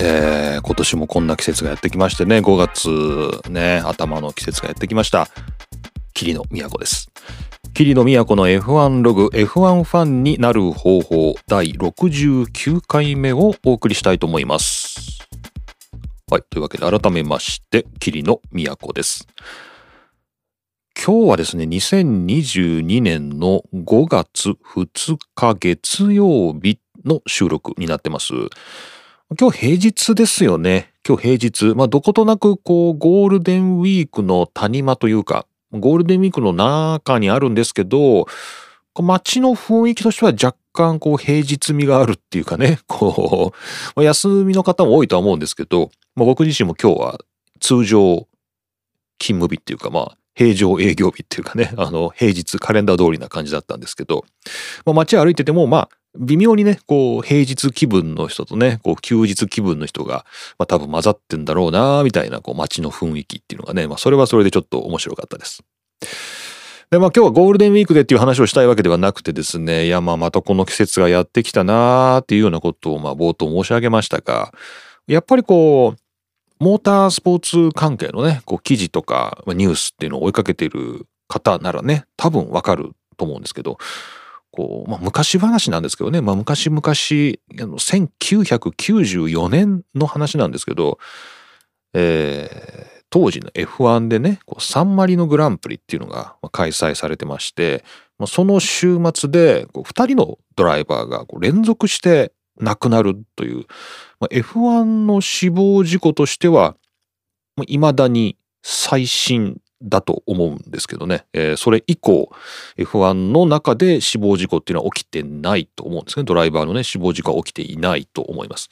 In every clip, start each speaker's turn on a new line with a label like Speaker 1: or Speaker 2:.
Speaker 1: えー、今年もこんな季節がやってきましてね、5月ね、頭の季節がやってきました。霧の都です。霧の都の F1 ログ F1 ファンになる方法第69回目をお送りしたいと思います。はい。というわけで改めまして、霧の都です。今日はですね、2022年の5月2日月曜日の収録になってます。今日平日ですよね。今日平日。まあ、どことなく、こう、ゴールデンウィークの谷間というか、ゴールデンウィークの中にあるんですけど、街の雰囲気としては若干、こう、平日味があるっていうかね、こう、まあ休みの方も多いとは思うんですけど、まあ、僕自身も今日は通常勤務日っていうか、まあ、平常営業日っていうかね、あの、平日カレンダー通りな感じだったんですけど、まあ、街歩いてても、まあ、微妙にね、こう、平日気分の人とね、こう、休日気分の人が、まあ多分混ざってんだろうな、みたいな、こう、街の雰囲気っていうのがね、まあそれはそれでちょっと面白かったです。で、まあ今日はゴールデンウィークでっていう話をしたいわけではなくてですね、いや、まあまたこの季節がやってきたなーっていうようなことを、まあ冒頭申し上げましたが、やっぱりこう、モータースポーツ関係のね、こう、記事とか、ニュースっていうのを追いかけている方ならね、多分わかると思うんですけど、こう、まあ、昔話なんですけどね、まあ、昔々、1994年の話なんですけど、えー、当時の F1 でね、こうサンマリノグランプリっていうのが開催されてまして、まあ、その週末でこ2人のドライバーが連続して亡くなるという、まあ、F1 の死亡事故としては、いまだに最新だと思うんですけどね、えー、それ以降 F1 の中で死亡事故っていうのは起きてないと思うんですね。ドライバーのね死亡事故は起きていないと思います。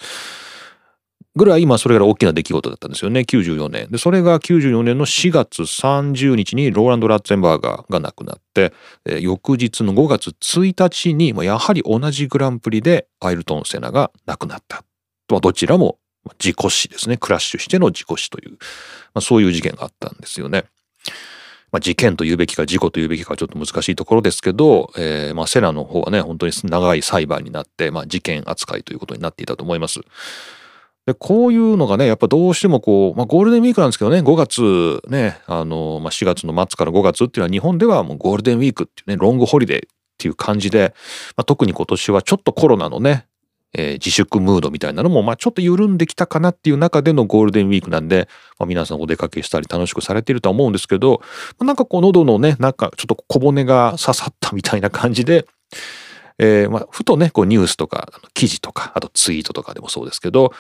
Speaker 1: ぐらい今それが大きな出来事だったんですよね。94年。でそれが94年の4月30日にローランド・ラッツェンバーガーが亡くなって、えー、翌日の5月1日にやはり同じグランプリでアイルトン・セナが亡くなったどちらも事故死ですね。クラッシュしての事故死という、まあ、そういう事件があったんですよね。まあ、事件と言うべきか事故と言うべきかちょっと難しいところですけど、えー、まあセナの方はね本当に長い裁判になって、まあ、事件扱いということになっていたと思います。でこういうのがねやっぱどうしてもこう、まあ、ゴールデンウィークなんですけどね5月ねあの、まあ、4月の末から5月っていうのは日本ではもうゴールデンウィークっていうねロングホリデーっていう感じで、まあ、特に今年はちょっとコロナのねえー、自粛ムードみたいなのも、まあ、ちょっと緩んできたかなっていう中でのゴールデンウィークなんで、まあ、皆さんお出かけしたり楽しくされているとは思うんですけど、まあ、なんかこう喉のね、なんかちょっと小骨が刺さったみたいな感じで、えー、まあ、ふとね、こうニュースとか、記事とか、あとツイートとかでもそうですけど、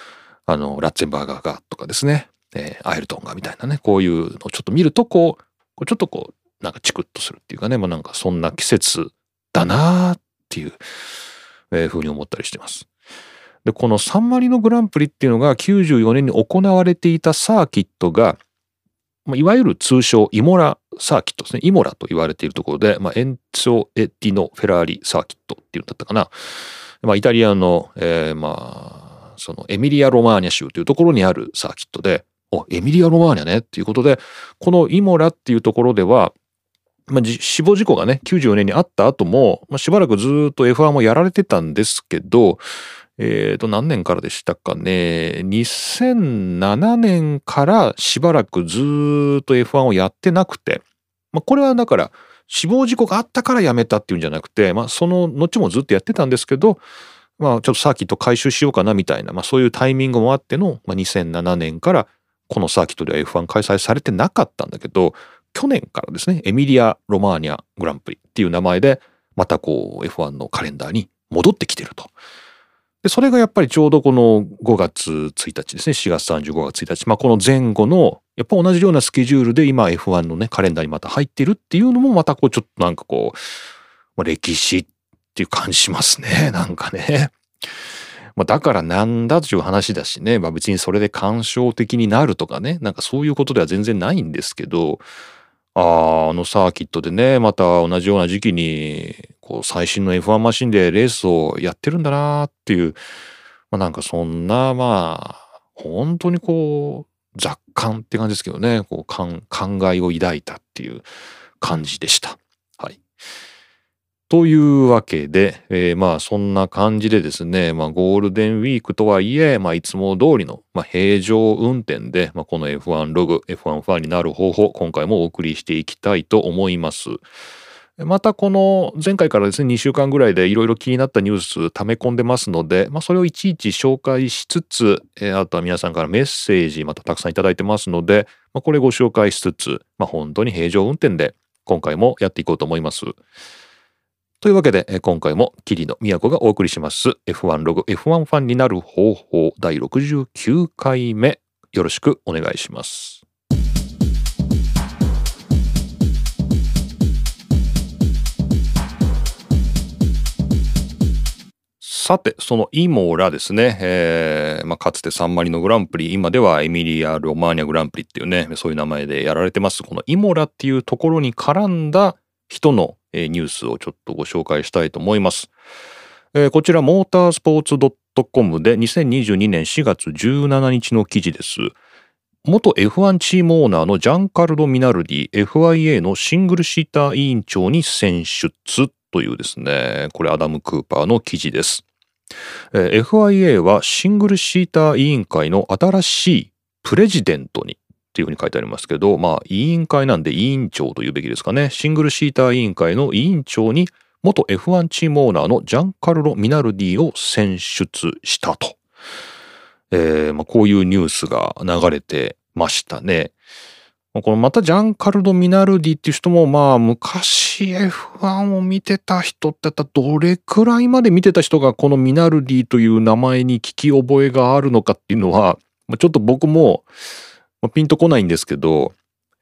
Speaker 1: あの、ラッツェンバーガーがとかですね、えー、アイルトンがみたいなね、こういうのをちょっと見ると、こう、こうちょっとこう、なんかチクッとするっていうかね、まあなんかそんな季節だなーっていう、えー、ふうに思ったりしてます。で、このサンマリノグランプリっていうのが94年に行われていたサーキットが、いわゆる通称イモラサーキットですね。イモラと言われているところで、まあ、エンツォ・エッディノ・フェラーリサーキットっていうんだったかな。まあ、イタリアの、えー、まあ、そのエミリア・ロマーニャ州というところにあるサーキットで、お、エミリア・ロマーニャねっていうことで、このイモラっていうところでは、まあ、死亡事故がね、94年にあった後も、まあ、しばらくずっと F1 もやられてたんですけど、え、ー、と、何年からでしたかね。2007年からしばらくずっと F1 をやってなくて、まあ、これはだから、死亡事故があったからやめたっていうんじゃなくて、まあ、その後もずっとやってたんですけど、まあ、ちょっとサーキット回収しようかなみたいな、まあ、そういうタイミングもあっての、まあ、2007年からこのサーキットでは F1 開催されてなかったんだけど、去年からですね、エミリア・ロマーニャグランプリっていう名前で、またこう F1 のカレンダーに戻ってきてると。で、それがやっぱりちょうどこの5月1日ですね、4月35月1日、まあこの前後の、やっぱ同じようなスケジュールで今 F1 のね、カレンダーにまた入ってるっていうのもまたこうちょっとなんかこう、まあ、歴史っていう感じしますね、なんかね。まあ、だからなんだという話だしね、まあ別にそれで干渉的になるとかね、なんかそういうことでは全然ないんですけど、ああ、あのサーキットでね、また同じような時期に、こう、最新の F1 マシンでレースをやってるんだなっていう、まあ、なんかそんな、まあ、本当にこう、雑感って感じですけどね、こう、考えを抱いたっていう感じでした。はい。というわけで、えー、まあそんな感じでですね、まあゴールデンウィークとはいえ、まあいつも通りの、まあ、平常運転で、まあ、この F1 ログ、F1 ファンになる方法、今回もお送りしていきたいと思います。またこの前回からですね、2週間ぐらいでいろいろ気になったニュース溜め込んでますので、まあそれをいちいち紹介しつつ、あとは皆さんからメッセージまたたくさんいただいてますので、まあこれご紹介しつつ、まあ本当に平常運転で今回もやっていこうと思います。というわけで、今回も桐野都がお送りします F1 ログ F1 ファンになる方法第69回目よろしくお願いします。さて、そのイモラですね、えーまあ、かつてサンマリノグランプリ、今ではエミリア・ロマーニャグランプリっていうね、そういう名前でやられてます、このイモラっていうところに絡んだ人のニュースをちょっとご紹介したいと思います。えー、こちら、モータースポーツ .com で2022年4月17日の記事です。元 F1 チームオーナーのジャンカルド・ミナルディ FIA のシングルシーター委員長に選出というですね、これアダム・クーパーの記事です。FIA はシングルシーター委員会の新しいプレジデントにっていうふうに書いてありますけど、まあ、委員会なんで委員長というべきですかね。シングルシーター委員会の委員長に、元 F1 チームオーナーのジャンカルロ・ミナルディを選出したと。えー、まあ、こういうニュースが流れてましたね。このまたジャンカルド・ミナルディっていう人もまあ昔 F1 を見てた人ってったどれくらいまで見てた人がこのミナルディという名前に聞き覚えがあるのかっていうのはちょっと僕も、ピンとこないんですけど、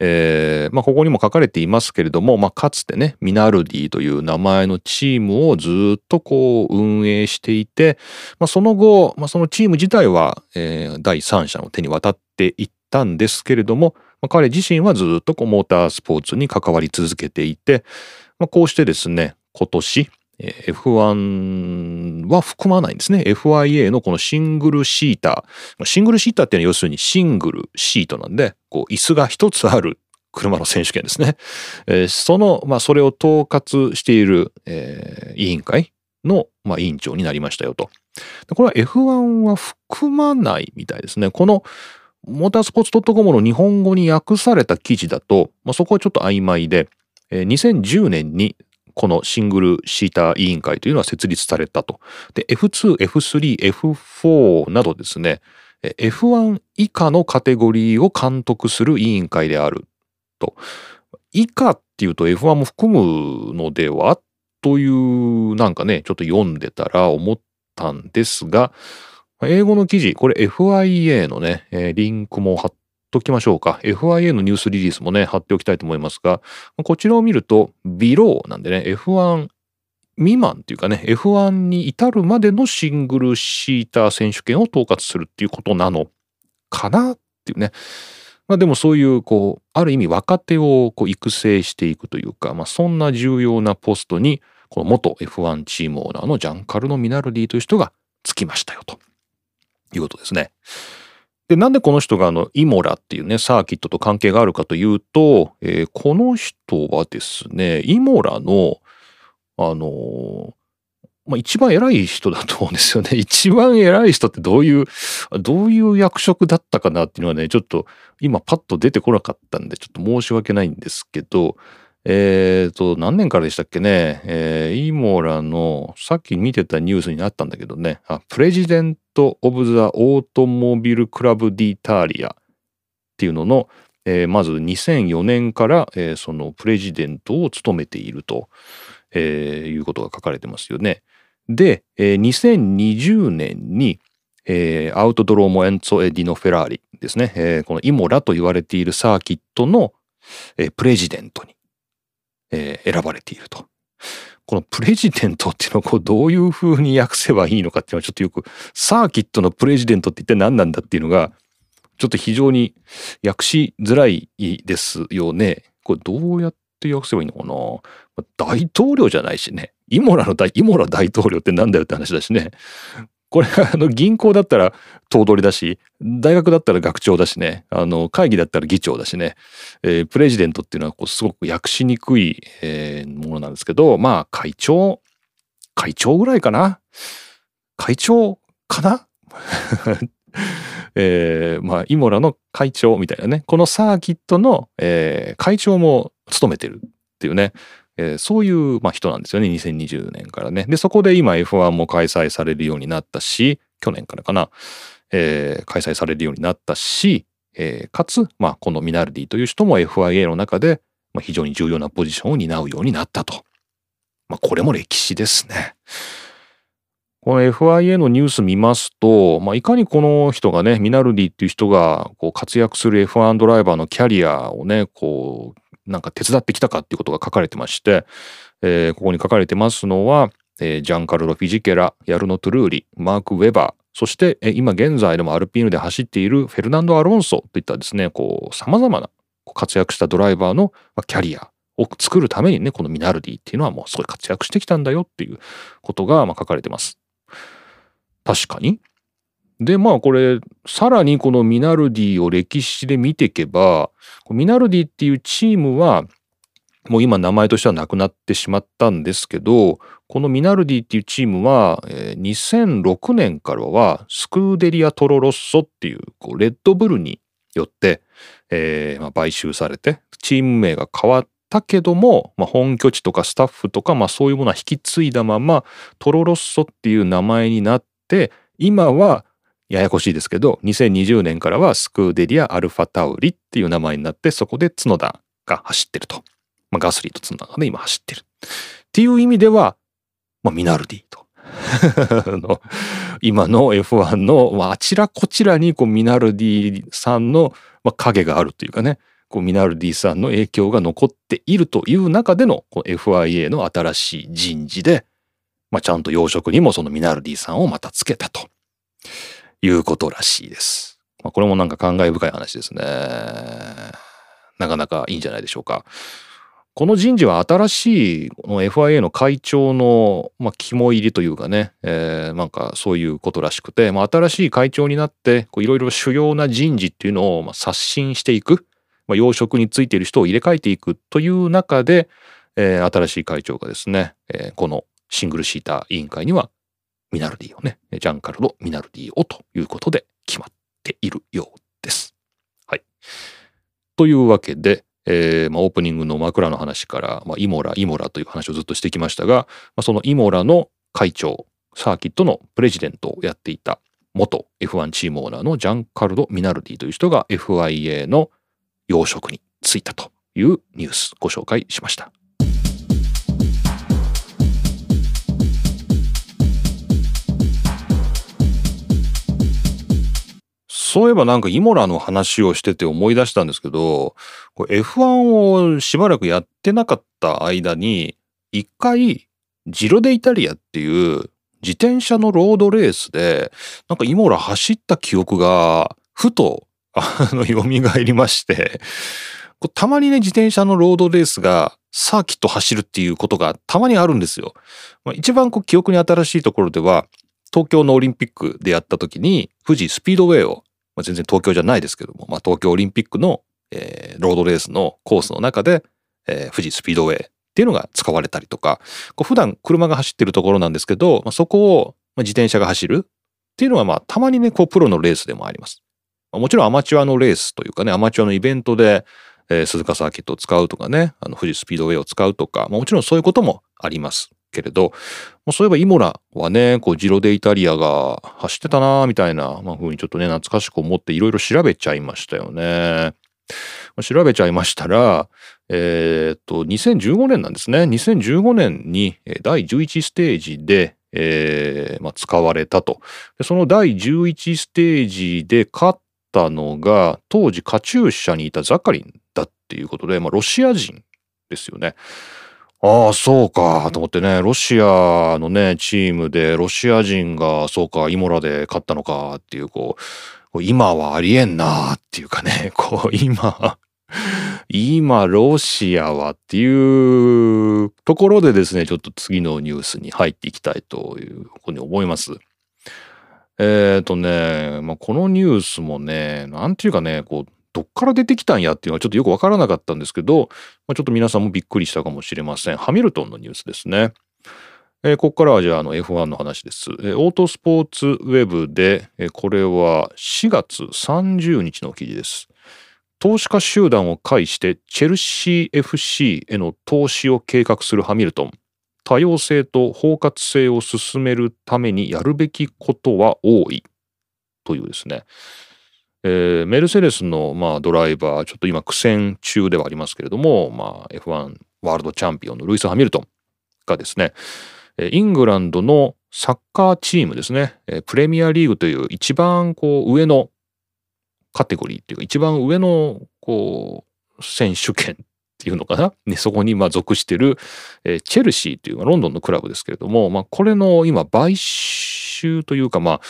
Speaker 1: えーまあ、ここにも書かれていますけれども、まあ、かつてねミナルディという名前のチームをずっとこう運営していて、まあ、その後、まあ、そのチーム自体は、えー、第三者の手に渡っていったんですけれども、まあ、彼自身はずっとこうモータースポーツに関わり続けていて、まあ、こうしてですね今年 F1 は含まないんですね。FIA のこのシングルシーター。シングルシーターっていうのは要するにシングルシートなんで、こう椅子が一つある車の選手権ですね。えー、その、まあそれを統括している、えー、委員会の、まあ、委員長になりましたよと。これは F1 は含まないみたいですね。このモータースポーツ .com の日本語に訳された記事だと、まあ、そこはちょっと曖昧で、2010年にこのシングルシーター委員会というのは設立されたと。で、F2、F3、F4 などですね、F1 以下のカテゴリーを監督する委員会であると。以下っていうと F1 も含むのではというなんかね、ちょっと読んでたら思ったんですが、英語の記事、これ FIA のね、リンクも貼っときましょうか。FIA のニュースリリースもね、貼っておきたいと思いますが、こちらを見ると、ビローなんでね、F1 未満っていうかね、F1 に至るまでのシングルシーター選手権を統括するっていうことなのかなっていうね。まあでもそういう、こう、ある意味若手をこう育成していくというか、まあそんな重要なポストに、この元 F1 チームオーナーのジャンカルノ・ミナルディという人がつきましたよということですね。で、なんでこの人があの、イモラっていうね、サーキットと関係があるかというと、えー、この人はですね、イモラの、あのー、まあ、一番偉い人だと思うんですよね。一番偉い人ってどういう、どういう役職だったかなっていうのはね、ちょっと今パッと出てこなかったんで、ちょっと申し訳ないんですけど、えっ、ー、と、何年からでしたっけね、えー、イモラの、さっき見てたニュースになったんだけどね、あプレジデント・オブ・ザ・オートモビル・クラブ・ディ・ターリアっていうのの、えー、まず2004年から、えー、そのプレジデントを務めていると、えー、いうことが書かれてますよね。で、えー、2020年に、えー、アウトドローモ・エンツォ・エディノ・フェラーリですね、えー、このイモラと言われているサーキットの、えー、プレジデントにえー、選ばれていると。このプレジデントっていうのをこうどういう風に訳せばいいのかっていうのはちょっとよくサーキットのプレジデントって一体何なんだっていうのがちょっと非常に訳しづらいですよね。これどうやって訳せばいいのかな大統領じゃないしね。イモラの大、イモラ大統領ってなんだよって話だしね。これあの銀行だったら頭取だし大学だったら学長だしね。あの会議だったら議長だしね、えー、プレジデントっていうのはこうすごく訳しにくい、えー、ものなんですけどまあ会長会長ぐらいかな？会長かな？えー、まあイモラの会長みたいなね。このサーキットの、えー、会長も務めてるっていうね。えー、そういう、まあ、人なんですよね2020年からね。でそこで今 F1 も開催されるようになったし去年からかな、えー、開催されるようになったし、えー、かつ、まあ、このミナルディという人も FIA の中で、まあ、非常に重要なポジションを担うようになったと。まあ、これも歴史ですね。この FIA のニュース見ますと、まあ、いかにこの人がね、ミナルディっていう人がこう活躍する F1 ドライバーのキャリアをね、こうなんか手伝ってきたかっていうことが書かれてまして、えー、ここに書かれてますのは、えー、ジャンカルロ・フィジケラ、ヤルノ・トゥルーリ、マーク・ウェバー、そして、えー、今現在でもアルピーヌで走っているフェルナンド・アロンソといったですね、こう、様々な活躍したドライバーのキャリアを作るためにね、このミナルディっていうのはもうすごい活躍してきたんだよっていうことがまあ書かれてます。確かに。でまあこれさらにこのミナルディを歴史で見ていけばミナルディっていうチームはもう今名前としてはなくなってしまったんですけどこのミナルディっていうチームは、2006年からはスクーデリア・トロロッソっていうこうレッドブルによって、えーまあ、買収されてチーム名が変わったけども、まあ、本拠地とかスタッフとか、まあ、そういうものは引き継いだままトロロッソっていう名前になって今はややこしいですけど2020年からはスクーデリア・アルファタウリっていう名前になってそこで角田が走ってると、まあ、ガスリーと角田がね今走ってる。っていう意味では、まあ、ミナルディと。の今の F1 の、まあ、あちらこちらにこうミナルディさんの、まあ、影があるというかね。こうミナルディさんの影響が残っているという中でのこの FIA の新しい人事で、まあ、ちゃんと養殖にもそのミナルディさんをまたつけたと。いうことらしいです。まあ、これもなんか感慨深い話ですね。なかなかいいんじゃないでしょうか。この人事は新しいこの FIA の会長の、まあ、肝入りというかね、えー、なんかそういうことらしくて、まあ、新しい会長になっていろいろ主要な人事っていうのをまあ刷新していく、まあ、要職についている人を入れ替えていくという中で、えー、新しい会長がですね、えー、このシングルシーター委員会にはミナルディをね、ジャンカルロ・ミナルディをということで決まっているようです。はい。というわけで、えーまあ、オープニングの枕の話から、まあ、イモラ、イモラという話をずっとしてきましたが、まあ、そのイモラの会長、サーキットのプレジデントをやっていた元 F1 チームオーナーのジャンカルド・ミナルディという人が FIA の養殖に就いたというニュースご紹介しました。そういえばなんかイモラの話をしてて思い出したんですけど、F1 をしばらくやってなかった間に、一回、ジロデイタリアっていう自転車のロードレースで、なんかイモラ走った記憶が、ふと、あの、蘇りまして、たまにね、自転車のロードレースがサーキット走るっていうことがたまにあるんですよ。まあ、一番こう記憶に新しいところでは、東京のオリンピックでやった時に、富士スピードウェイをまあ、全然東京じゃないですけども、まあ、東京オリンピックの、えー、ロードレースのコースの中で、えー、富士スピードウェイっていうのが使われたりとか、こう普段車が走ってるところなんですけど、まあ、そこを自転車が走るっていうのはまあたまにね、こうプロのレースでもあります。もちろんアマチュアのレースというかね、アマチュアのイベントで、えー、鈴鹿サーキットを使うとかね、あの富士スピードウェイを使うとか、まあ、もちろんそういうこともあります。けれど、そういえばイモラはね、こうジロデイタリアが走ってたなみたいな、まあ、風にちょっとね、懐かしく思っていろいろ調べちゃいましたよね。調べちゃいましたら、えー、っと、2015年なんですね。2015年に第11ステージで、えーまあ、使われたと。その第11ステージで勝ったのが、当時カチューシャにいたザカリンだっていうことで、まあ、ロシア人ですよね。ああ、そうか、と思ってね、ロシアのね、チームで、ロシア人が、そうか、イモラで勝ったのかっていう、こう、今はありえんなっていうかね、こう、今、今、ロシアはっていうところでですね、ちょっと次のニュースに入っていきたいというふうに思います。えっ、ー、とね、まあ、このニュースもね、なんていうかね、こう、どっから出てきたんやっていうのはちょっとよくわからなかったんですけど、まあ、ちょっと皆さんもびっくりしたかもしれません。ハミルトンのニュースですね。えー、ここからはじゃああの F1 の話です。えー、オートスポーツウェブで、えー、これは4月30日の記事です。投資家集団を介してチェルシー FC への投資を計画するハミルトン。多様性と包括性を進めるためにやるべきことは多い。というですね。えー、メルセデスの、まあ、ドライバー、ちょっと今苦戦中ではありますけれども、まあ、F1 ワールドチャンピオンのルイス・ハミルトンがですね、イングランドのサッカーチームですね、プレミアリーグという一番こう上のカテゴリーっていうか一番上のこう選手権っていうのかな、ね、そこにまあ属してる、え、チェルシーというロンドンのクラブですけれども、まあ、これの今買収というかまあ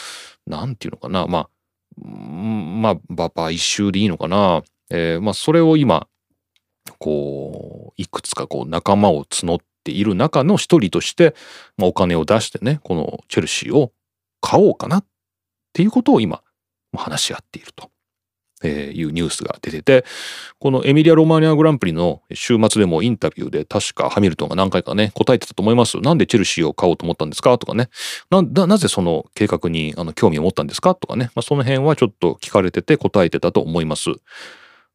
Speaker 1: なんていうのかな？まあまあバパ一周でいいのかな、えー、まあそれを今こういくつかこう仲間を募っている中の一人として、まあ、お金を出してねこのチェルシーを買おうかなっていうことを今話し合っていると。えいうニュースが出ててこのエミリア・ロマーニアグランプリの週末でもインタビューで確かハミルトンが何回かね答えてたと思いますなんでチェルシーを買おうと思ったんですか？とかね。ななぜその計画にあの興味を持ったんですか？とかね、まあ、その辺はちょっと聞かれてて答えてたと思います。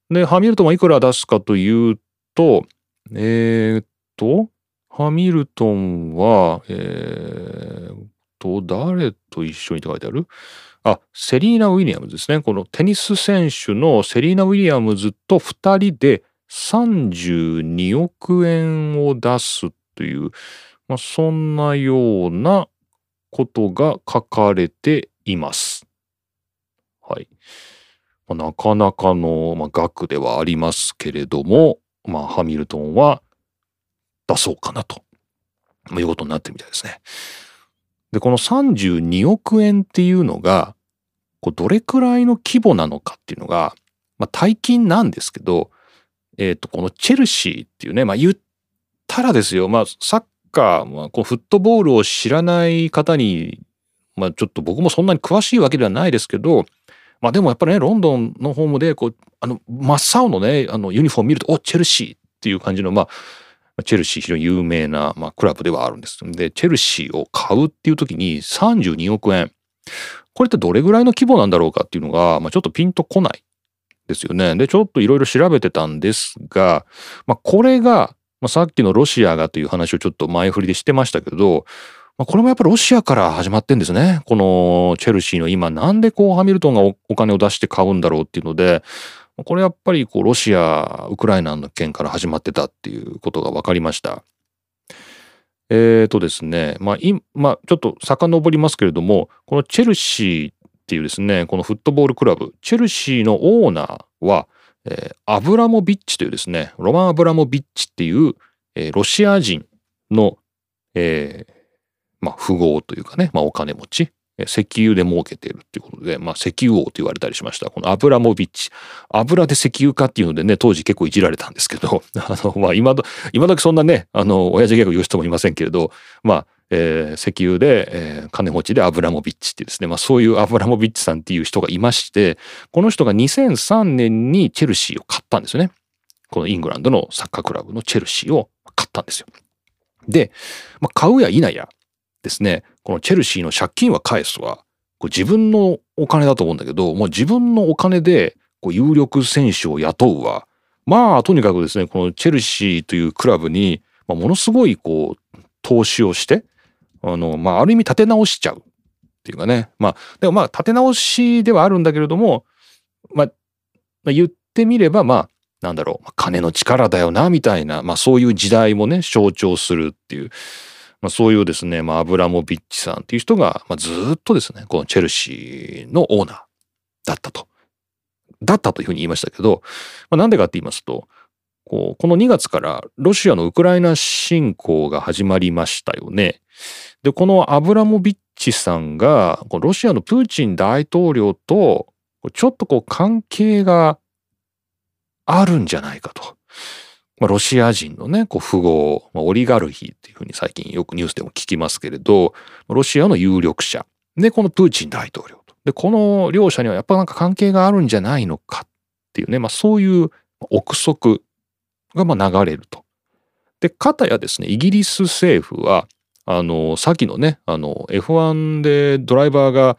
Speaker 1: でハミルトンはいくら出すかというとえー、っとハミルトンはえー、っと誰と一緒にって書いてある？あ、セリーナ・ウィリアムズですね。このテニス選手のセリーナ・ウィリアムズと2人で32億円を出すという、まあ、そんなようなことが書かれています。はい。まあ、なかなかの、まあ、額ではありますけれども、まあ、ハミルトンは出そうかなと、いうことになってるみたいですね。で、この32億円っていうのが、こうどれくらいの規模なのかっていうのが、まあ、大金なんですけど、えっ、ー、と、このチェルシーっていうね、まあ、言ったらですよ、まあ、サッカー、まあ、こうフットボールを知らない方に、まあ、ちょっと僕もそんなに詳しいわけではないですけど、まあ、でもやっぱりね、ロンドンのホームで、こう、あの、真っ青のね、あの、ユニフォーム見ると、お、チェルシーっていう感じの、まあ、チェルシー非常に有名な、まあ、クラブではあるんです。で、チェルシーを買うっていう時に32億円。これってどれぐらいの規模なんだろうかっていうのが、まあ、ちょっとピンとこないですよね。で、ちょっといろいろ調べてたんですが、まあ、これが、まあ、さっきのロシアがという話をちょっと前振りでしてましたけど、まあ、これもやっぱりロシアから始まってんですね。このチェルシーの今なんでこうハミルトンがお金を出して買うんだろうっていうので、これやっぱりこうロシア、ウクライナの件から始まってたっていうことが分かりました。えーとですね、まあ、今、ちょっと遡りますけれども、このチェルシーっていうですね、このフットボールクラブ、チェルシーのオーナーは、えー、アブラモビッチというですね、ロマン・アブラモビッチっていう、えー、ロシア人の、えー、まあ、富豪というかね、まあ、お金持ち石油で儲けているっていうことで、まあ、石油王と言われたりしました。このアブラモビッチ。油で石油化っていうのでね、当時結構いじられたんですけど、あの、まあ、今ど、今時そんなね、あの、親父ギャグ言う人もいませんけれど、まあ、えー、石油で、えー、金持ちでアブラモビッチってですね、まあそういうアブラモビッチさんっていう人がいまして、この人が2003年にチェルシーを買ったんですよね。このイングランドのサッカークラブのチェルシーを買ったんですよ。で、まあ、買うや否や、ですね、このチェルシーの借金は返すは、これ自分のお金だと思うんだけど、もう自分のお金でこう有力選手を雇うは、まあとにかくですね、このチェルシーというクラブに、まあ、ものすごいこう投資をして、あの、まあある意味立て直しちゃうっていうかね、まあでもまあ立て直しではあるんだけれども、まあまあ言ってみればまあなんだろう、金の力だよな、みたいな、まあそういう時代もね、象徴するっていう、まあ、そういうですね、まあ、アブラモビッチさんっていう人が、まあ、ずっとですね、このチェルシーのオーナーだったと。だったというふうに言いましたけど、まあ、なんでかって言いますと、こうこの2月からロシアのウクライナ侵攻が始まりましたよね。で、このアブラモビッチさんが、ロシアのプーチン大統領と、ちょっとこう関係があるんじゃないかと。まあ、ロシア人のね、こう富豪、まあ、オリガルヒっていうふうに最近よくニュースでも聞きますけれど、ロシアの有力者。で、このプーチン大統領と。で、この両者にはやっぱなんか関係があるんじゃないのかっていうね、まあそういう憶測がまあ流れると。で、かたやですね、イギリス政府は、あの、さっきのね、あの、F1 でドライバーが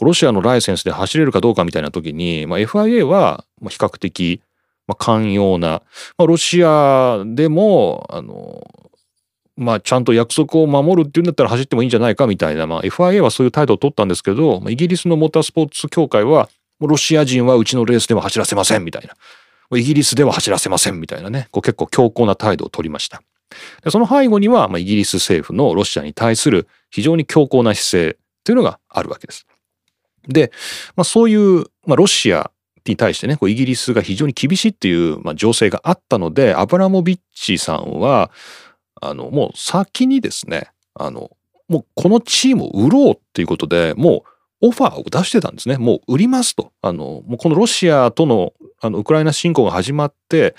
Speaker 1: ロシアのライセンスで走れるかどうかみたいな時に、まあ、FIA は比較的、まあ、寛容な、まあ、ロシアでも、あの、まあ、ちゃんと約束を守るっていうんだったら走ってもいいんじゃないかみたいな、まあ、FIA はそういう態度を取ったんですけど、まあイギリスのモータースポーツ協会は、ロシア人はうちのレースでは走らせませんみたいな。イギリスでは走らせませんみたいなね、こう結構強硬な態度を取りました。でその背後には、まあ、イギリス政府のロシアに対する非常に強硬な姿勢というのがあるわけです。で、まあ、そういう、まあ、ロシアに対してね、イギリスが非常に厳しいっていう、まあ、情勢があったので、アブラモビッチさんは、あの、もう先にですね、あの、もうこのチームを売ろうっていうことで、もうオファーを出してたんですね。もう売りますと。あの、もうこのロシアとのあのウクライナ侵攻が始まって、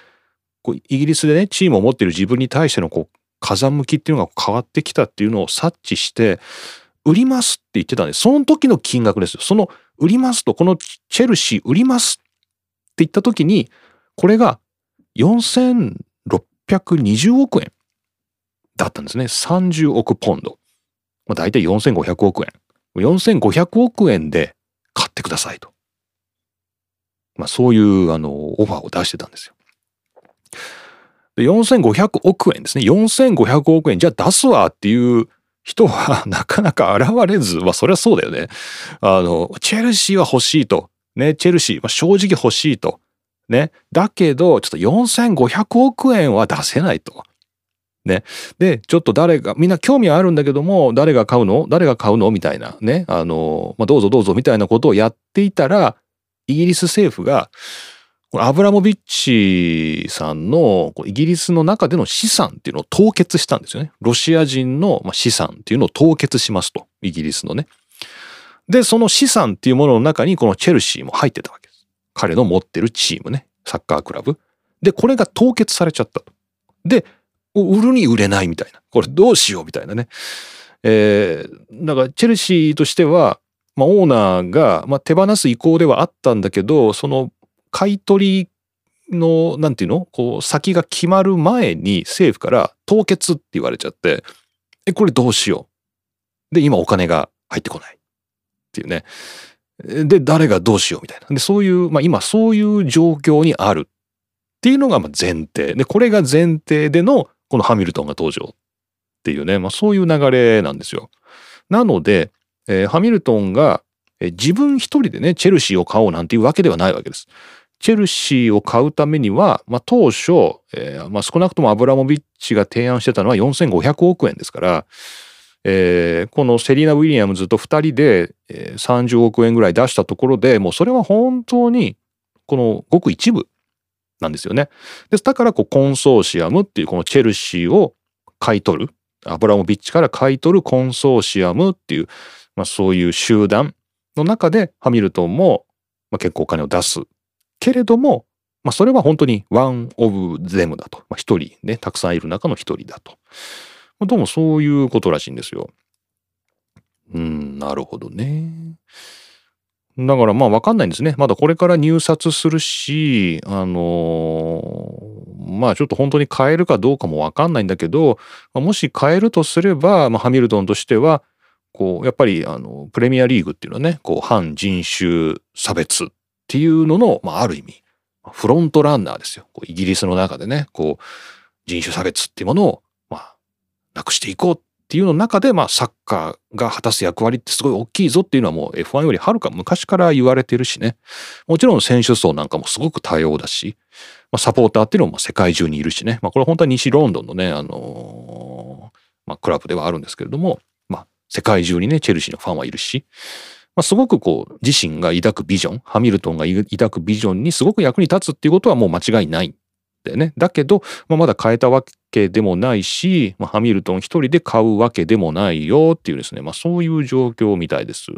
Speaker 1: こうイギリスでね、チームを持っている自分に対してのこう風向きっていうのが変わってきたっていうのを察知して、売りますって言ってたんで。その時の金額ですよ。その売りますと、このチェルシー売りますって言った時に、これが4620億円だったんですね。30億ポンド。まあ、大体4500億円。4500億円で買ってくださいと。まあそういうあのオファーを出してたんですよ。で4500億円ですね。4500億円じゃあ出すわっていう人はなかなか現れず、まあそりゃそうだよね。あの、チェルシーは欲しいと。ね、チェルシー、まあ、正直欲しいと。ね。だけど、ちょっと4500億円は出せないと。ね。で、ちょっと誰が、みんな興味はあるんだけども、誰が買うの？誰が買うの？みたいなね。あの、まあ、どうぞどうぞみたいなことをやっていたら、イギリス政府が、アブラモビッチさんのイギリスの中での資産っていうのを凍結したんですよね。ロシア人の資産っていうのを凍結しますと。イギリスのね。で、その資産っていうものの中にこのチェルシーも入ってたわけです。彼の持ってるチームね。サッカークラブ。で、これが凍結されちゃったと。で、売るに売れないみたいな。これどうしようみたいなね。えー、だからチェルシーとしては、まあ、オーナーが、まあ、手放す意向ではあったんだけど、その買取の、なんていうのこう、先が決まる前に政府から凍結って言われちゃって、え、これどうしよう。で、今お金が入ってこない。っていうね。で、誰がどうしようみたいな。で、そういう、まあ今そういう状況にあるっていうのが前提。で、これが前提でのこのハミルトンが登場っていうね、まあそういう流れなんですよ。なので、えー、ハミルトンが、えー、自分一人でね、チェルシーを買おうなんていうわけではないわけです。チェルシーを買うためには、まあ、当初、えーまあ、少なくともアブラモビッチが提案してたのは4500億円ですから、えー、このセリーナ・ウィリアムズと2人で、えー、30億円ぐらい出したところでもうそれは本当にこのごく一部なんですよね。ですだからこうコンソーシアムっていうこのチェルシーを買い取るアブラモビッチから買い取るコンソーシアムっていう、まあ、そういう集団の中でハミルトンも、まあ、結構お金を出すけれども、まあ、それは本当にワンオブゼムだと。まあ、一人ね、たくさんいる中の一人だとま。どうもそういうことらしいんですよ。うん、なるほどね。だからまあわかんないんですね。まだこれから入札するし、あのー、まあちょっと本当に買えるかどうかもわかんないんだけど、もし買えるとすれば、まあ、ハミルトンとしては、こう、やっぱりあの、プレミアリーグっていうのはね、こう、反人種差別っていうのの、まあ、ある意味、フロントランナーですよ。こうイギリスの中でね、こう、人種差別っていうものを、まあ、なくしていこうっていうの中で、まあ、サッカーが果たす役割ってすごい大きいぞっていうのはもう F1 よりはるか昔から言われてるしね。もちろん選手層なんかもすごく多様だし、まあ、サポーターっていうのも世界中にいるしね。まあ、これは本当は西ロンドンのね、あのー、まあ、クラブではあるんですけれども、まあ、世界中にね、チェルシーのファンはいるし、まあ、すごくこう、自身が抱くビジョン、ハミルトンが抱くビジョンにすごく役に立つっていうことはもう間違いないんだよね。だけど、まあ、まだ変えたわけでもないし、まあ、ハミルトン一人で買うわけでもないよっていうですね、まあ、そういう状況みたいです。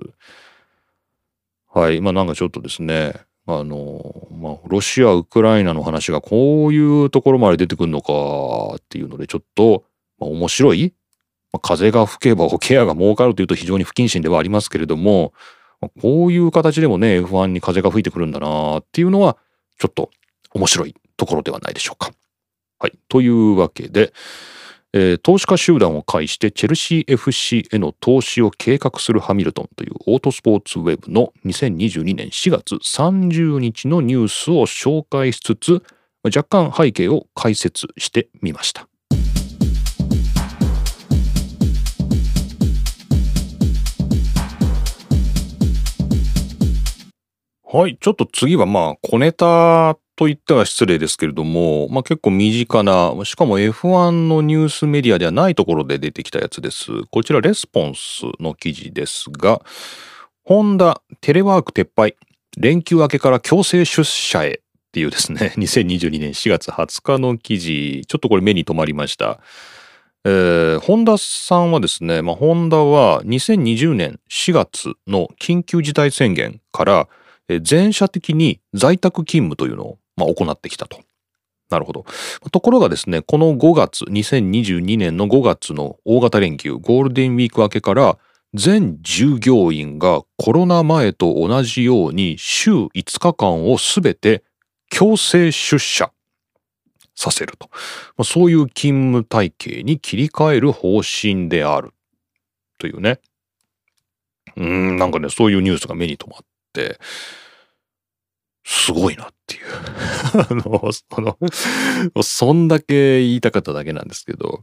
Speaker 1: はい。まあ、なんかちょっとですね、あの、まあ、ロシア、ウクライナの話がこういうところまで出てくるのかっていうので、ちょっと、まあ、面白いまあ、風が吹けばケアが儲かるというと非常に不謹慎ではありますけれども、こういう形でもね F1 に風が吹いてくるんだなっていうのはちょっと面白いところではないでしょうか。はい。というわけで、えー、投資家集団を介してチェルシー FC への投資を計画するハミルトンというオートスポーツウェブの2022年4月30日のニュースを紹介しつつ若干背景を解説してみました。はい。ちょっと次はまあ、小ネタと言っては失礼ですけれども、まあ結構身近な、しかも F1 のニュースメディアではないところで出てきたやつです。こちらレスポンスの記事ですが、ホンダテレワーク撤廃、連休明けから強制出社へっていうですね、2022年4月20日の記事、ちょっとこれ目に留まりました。えー、ホンダさんはですね、まあ、ホンダは2020年4月の緊急事態宣言から、全社的に在宅勤務というのを、行ってきたと。なるほど。ところがですね、この5月、2022年の5月の大型連休、ゴールデンウィーク明けから、全従業員がコロナ前と同じように週5日間をすべて強制出社させると。そういう勤務体系に切り替える方針である。というね。うん、なんかね、そういうニュースが目に留まっ、すごいなっていう。あの、そのそんだけ言いたかっただけなんですけど、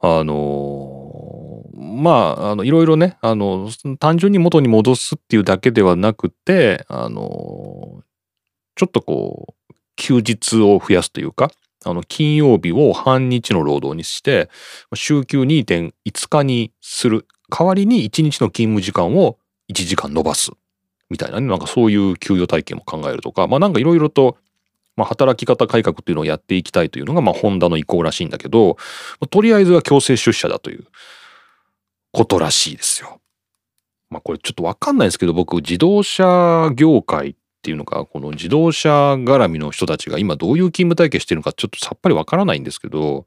Speaker 1: あの、まあ、あの、いろいろね、あの、単純に元に戻すっていうだけではなくて、あの、ちょっとこう、休日を増やすというか、あの、金曜日を半日の労働にして、週休2.5日にする代わりに1日の勤務時間を1時間延ばす。みたいなね、なんかそういう給与体系も考えるとか、まあなんかいろいろと、まあ働き方改革っていうのをやっていきたいというのが、まあホンダの意向らしいんだけど、とりあえずは強制出社だということらしいですよ。まあこれちょっとわかんないですけど、僕自動車業界っていうのか、この自動車絡みの人たちが今どういう勤務体系してるのかちょっとさっぱりわからないんですけど、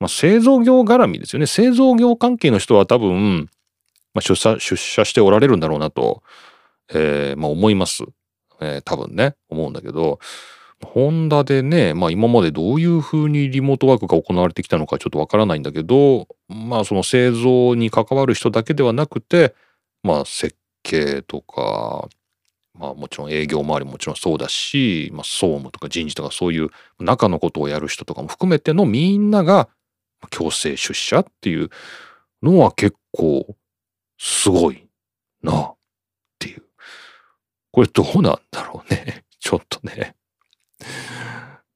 Speaker 1: まあ製造業絡みですよね。製造業関係の人は多分、まあ出社、出社しておられるんだろうなとえー、まあ思います。えー、多分ね、思うんだけど、ホンダでね、まあ今までどういう風にリモートワークが行われてきたのかちょっとわからないんだけど、まあその製造に関わる人だけではなくて、まあ設計とか、まあもちろん営業周りももちろんそうだし、まあ総務とか人事とかそういう中のことをやる人とかも含めてのみんなが強制出社っていうのは結構すごいな。これどうなんだろうね。ちょっとね。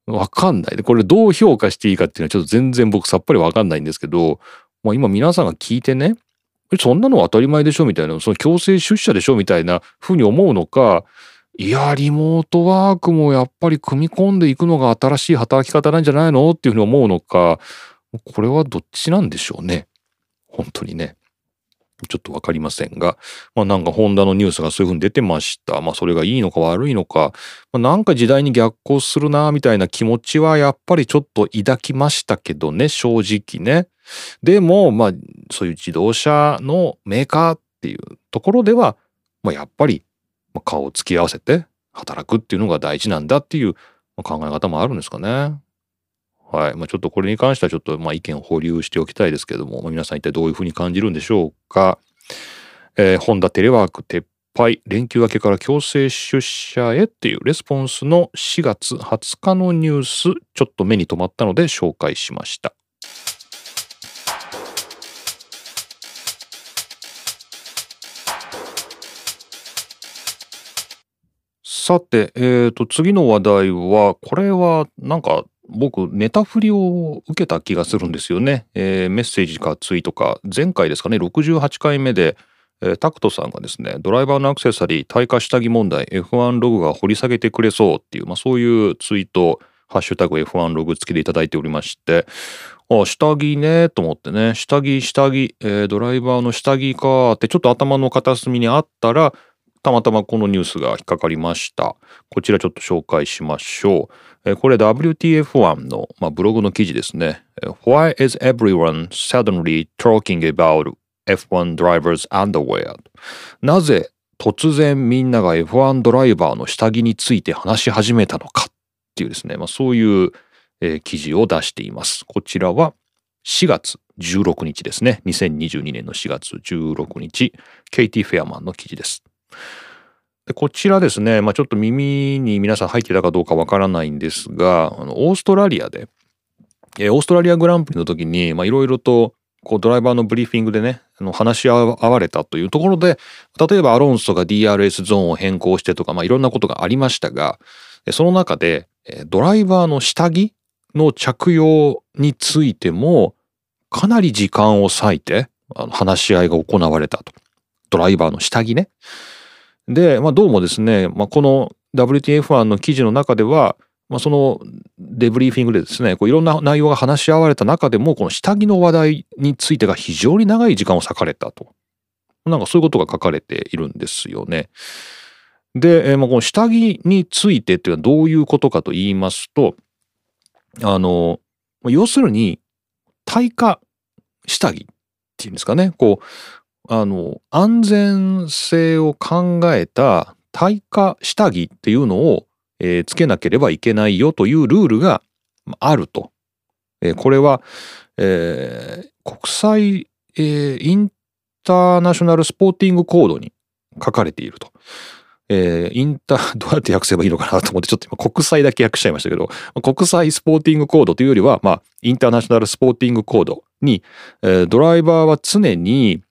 Speaker 1: わかんない。で、これどう評価していいかっていうのはちょっと全然僕さっぱりわかんないんですけど、まあ、今皆さんが聞いてね、そんなの当たり前でしょみたいな、その強制出社でしょみたいな風に思うのか、いや、リモートワークもやっぱり組み込んでいくのが新しい働き方なんじゃないのっていうふうに思うのか、これはどっちなんでしょうね。本当にね。ちょっとわかりませんが、まあなんかホンダのニュースがそういうふうに出てました。まあそれがいいのか悪いのか、まあ、なんか時代に逆行するなみたいな気持ちはやっぱりちょっと抱きましたけどね、正直ね。でも、まあそういう自動車のメーカーっていうところでは、まあやっぱり顔を突き合わせて働くっていうのが大事なんだっていう考え方もあるんですかね。はい。まあ、ちょっとこれに関してはちょっとまあ意見を保留しておきたいですけども、まあ、皆さん一体どういうふうに感じるんでしょうか。えー、ホンダテレワーク撤廃、連休明けから強制出社へっていうレスポンスの4月20日のニュース、ちょっと目に留まったので紹介しました。さて、えー、と次の話題はこれはなんか僕、ネタ振りを受けた気がするんですよね。えー、メッセージかツイートか、前回ですかね、68回目で、えー、タクトさんがですね、ドライバーのアクセサリー、耐火下着問題、F1 ログが掘り下げてくれそうっていう、まあそういうツイート、ハッシュタグ F1 ログ付きでいただいておりまして、あ、下着ねと思ってね、下着、下着、えー、ドライバーの下着かってちょっと頭の片隅にあったら、たまたまこのニュースが引っかかりました。こちらちょっと紹介しましょう。これ WTF1 の、まあ、ブログの記事ですね。Why is everyone suddenly talking about F1 drivers underwear? なぜ突然みんなが F1 ドライバーの下着について話し始めたのかっていうですね、まあ、そういう、えー、記事を出しています。こちらは4月16日ですね。2022年の4月16日、ケイティ・フェアマンの記事です。でこちらですね、まあ、ちょっと耳に皆さん入ってたかどうかわからないんですが、あのオーストラリアで、えー、オーストラリアグランプリの時に、まあ、いろいろとこうドライバーのブリーフィングでね、あの話し合われたというところで、例えばアロンソが DRS ゾーンを変更してとか、まあ、いろんなことがありましたが、その中で、ドライバーの下着の着用についても、かなり時間を割いて、あの話し合いが行われたと。ドライバーの下着ね。で、まあ、どうもですね、まあ、この WTF1 の記事の中では、まあ、そのデブリーフィングでですね、こういろんな内容が話し合われた中でも、この下着の話題についてが非常に長い時間を割かれたと。なんかそういうことが書かれているんですよね。で、えー、まあこの下着についてっていうのはどういうことかと言いますと、あの、要するに、耐火下着っていうんですかね、こう、あの、安全性を考えた耐火下着っていうのをえー、つけなければいけないよというルールがあると。えー、これは、えー、国際、えー、インターナショナルスポーティングコードに書かれていると。えー、インター、どうやって訳せばいいのかなと思って、ちょっと今国際だけ訳しちゃいましたけど、国際スポーティングコードというよりは、まあ、インターナショナルスポーティングコードに、えー、ドライバーは常に、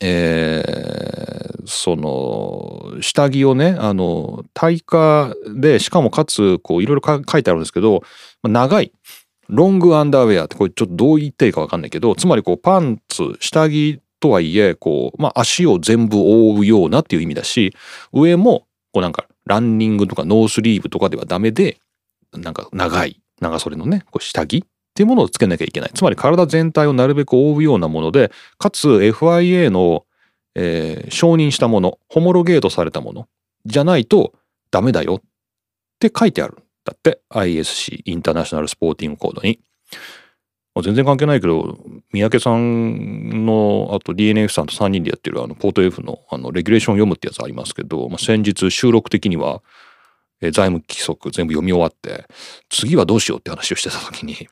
Speaker 1: えー、その下着をねあの耐火でしかもかつこういろいろ書いてあるんですけど長い。ロングアンダーウェアってこれちょっとどう言っていいか分かんないけどつまりこうパンツ下着とはいえこう、まあ、足を全部覆うようなっていう意味だし上もこうなんかランニングとかノースリーブとかではダメでなんか長い。長袖のねこう下着。っていうものをつけなきゃいけない。つまり体全体をなるべく覆うようなもので、かつ FIA の、えー、承認したもの、ホモロゲートされたものじゃないとダメだよって書いてあるんだって。ISC、インターナショナルスポーティングコードに。全然関係ないけど、三宅さんの、あと DNF さんと3人でやってるあのポート F のあのレギュレーションを読むってやつありますけど、まあ、先日収録的には、財務規則全部読み終わって、次はどうしようって話をしてた時に、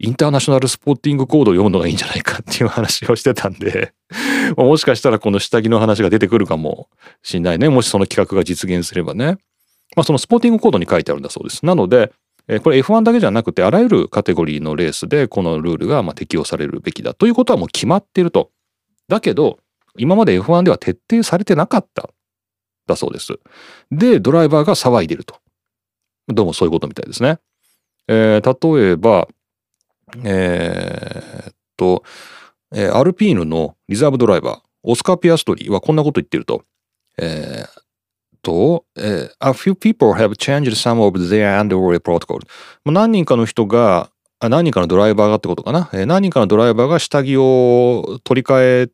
Speaker 1: インターナショナルスポーティングコードを読むのがいいんじゃないかっていう話をしてたんで もしかしたらこの下着の話が出てくるかもしんないね。もしその企画が実現すればね。まあそのスポーティングコードに書いてあるんだそうです。なので、これ F1 だけじゃなくてあらゆるカテゴリーのレースでこのルールがま適用されるべきだということはもう決まっていると。だけど、今まで F1 では徹底されてなかった。だそうです。で、ドライバーが騒いでると。どうもそういうことみたいですね。えー、例えば、えー、っと、えー、アルピーヌのリザーブドライバー、オスカー・ピアストリーはこんなこと言ってると、えー、と、えー、A few people have changed some of their underwear protocol. 何人かの人が、何人かのドライバーがってことかな？えー、何人かのドライバーが下着を取り替え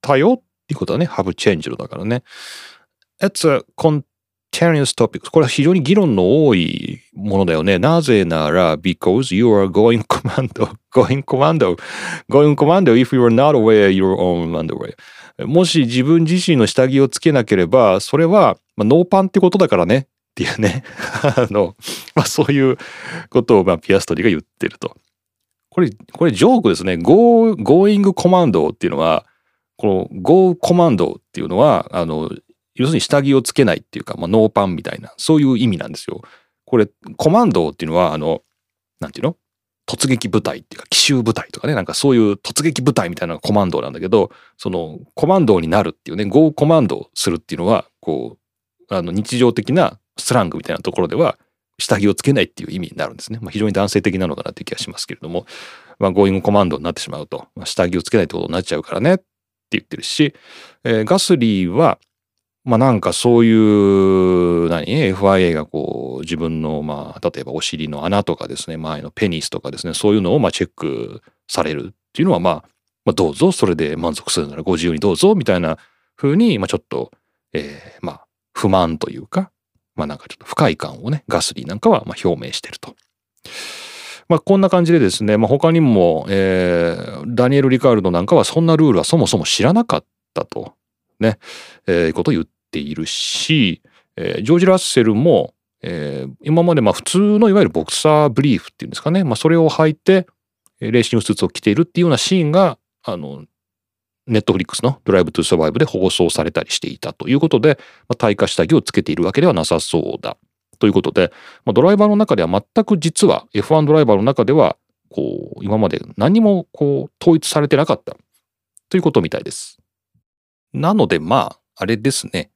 Speaker 1: たよっていうことはね、have changed だからね。It's a con Curious topics これは非常に議論の多いものだよね。なぜなら because you are going commando, going commando, going commando if you are not aware your own underwear. もし自分自身の下着をつけなければ、それは、まあ、ノーパンってことだからねっていうね。あの、まあ、そういうことを、まあ、ピアストリーが言ってると。これ、これジョークですね。Go, going commando っていうのは、この Go commando っていうのは、あの、要するに下着をつけないっていうか、まあ、ノーパンみたいな、そういう意味なんですよ。これ、コマンドっていうのは、あの、なんていうの？突撃部隊っていうか奇襲部隊とかねなんかそういう突撃部隊みたいなのがコマンドなんだけどそのコマンドになるっていうね Go コマンドをするっていうのはこうあの日常的なスラングみたいなところでは下着をつけないっていう意味になるんですね、まあ、非常に男性的なのかなって気がしますけれども、まあ、ゴーイングコマンドになってしまうと、まあ、下着をつけないってことになっちゃうからねって言ってるし、えー、ガスリーはまあなんかそういう、何 ?FIA がこう自分のまあ例えばお尻の穴とかですね、前のペニスとかですね、そういうのをまあチェックされるっていうのはまあ、まあどうぞ、それで満足するならご自由にどうぞみたいな風に、まあちょっと、えー、まあ不満というか、まあなんかちょっと不快感をね、ガスリーなんかはま表明してると。まあこんな感じでですね、まあ他にも、えー、ダニエル・リカールドなんかはそんなルールはそもそも知らなかったと、ね、えー、いうことを言っているし、えー、ジョージ・ラッセルも、えー、今までまあ普通のいわゆるボクサーブリーフっていうんですかね、まあそれを履いて、レーシングスーツを着ているっていうようなシーンが、あの、ネットフリックスのドライブトゥサバイブで放送されたりしていたということで、まあ、耐火下着をつけているわけではなさそうだ。ということで、まあ、ドライバーの中では全く実は F1 ドライバーの中では、こう、今まで何もこう、統一されてなかったということみたいです。なので、まあ、あれですね。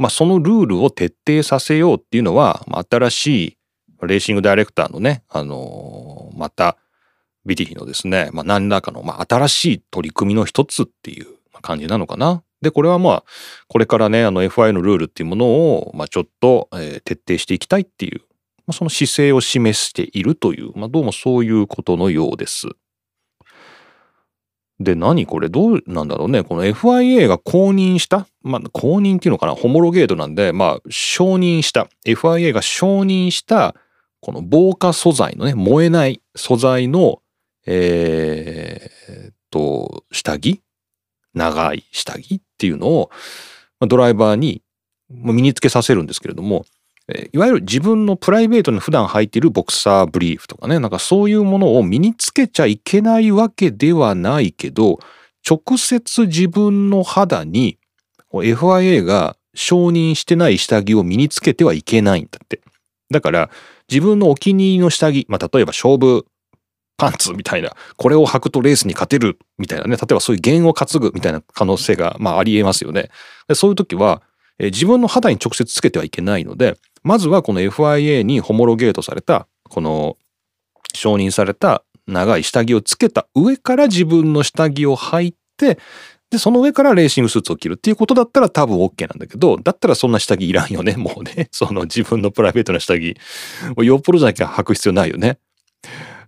Speaker 1: まあ、そのルールを徹底させようっていうのは、まあ、新しいレーシングダイレクターのね、あのー、また、ビティヒのですね、まあ、何らかの、まあ、新しい取り組みの一つっていう感じなのかな。で、これはまあ、これからね、あの FI のルールっていうものを、まあ、ちょっと、えー、徹底していきたいっていう、まあ、その姿勢を示しているという、まあ、どうもそういうことのようです。で、何これどうなんだろうね。この FIA が公認した、まあ、公認っていうのかな、ホモロゲートなんで、まあ、承認した、FIA が承認した、この防火素材のね、燃えない素材の、えー、っと、下着？長い下着っていうのを、ドライバーに身につけさせるんですけれども、いわゆる自分のプライベートに普段履いているボクサーブリーフとかね、なんかそういうものを身につけちゃいけないわけではないけど、直接自分の肌に FIA が承認してない下着を身につけてはいけないんだって。だから自分のお気に入りの下着、まあ例えば勝負パンツみたいな、これを履くとレースに勝てるみたいなね、例えばそういう弦を担ぐみたいな可能性が、まあありえますよね。そういう時は、え自分の肌に直接つけてはいけないので、まずはこの FIA にホモロゲートされた、この承認された長い下着をつけた上から自分の下着を履いて、で、その上からレーシングスーツを着るっていうことだったら多分 OK なんだけど、だったらそんな下着いらんよね、もうね。その自分のプライベートな下着。よっぽどじゃなきゃ履く必要ないよね。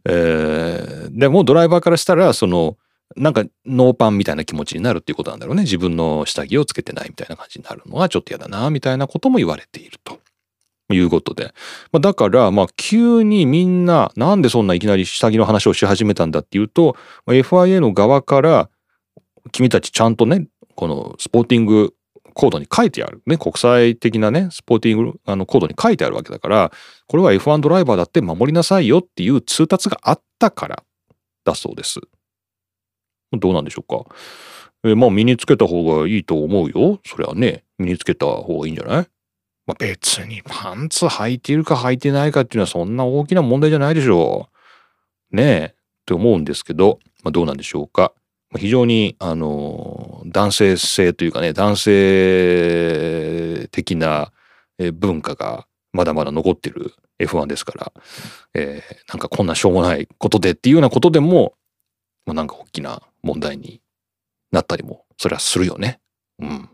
Speaker 1: えー、でもドライバーからしたらそのなんかノーパンみたいな気持ちになるっていうことなんだろうね自分の下着をつけてないみたいな感じになるのはちょっと嫌だなみたいなことも言われていると。いうことで。まあ、だから、まあ、急にみんな、なんでそんないきなり下着の話をし始めたんだっていうとま、FIA の側から、君たちちゃんとね、このスポーティングコードに書いてある。ね、国際的なね、スポーティングあのコードに書いてあるわけだから、これは F1 ドライバーだって守りなさいよっていう通達があったからだそうです。どうなんでしょうか。えー、まあ身につけた方がいいと思うよ。それはね、身につけた方がいいんじゃない？まあ、別にパンツ履いているか履いてないかっていうのはそんな大きな問題じゃないでしょう。ねえ、って思うんですけど、まあ、どうなんでしょうか。非常に、あの、男性性というかね、男性的な文化がまだまだ残ってる F1 ですから、えー、なんかこんなしょうもないことでっていうようなことでも、まあ、なんか大きな問題になったりも、それはするよね。うん。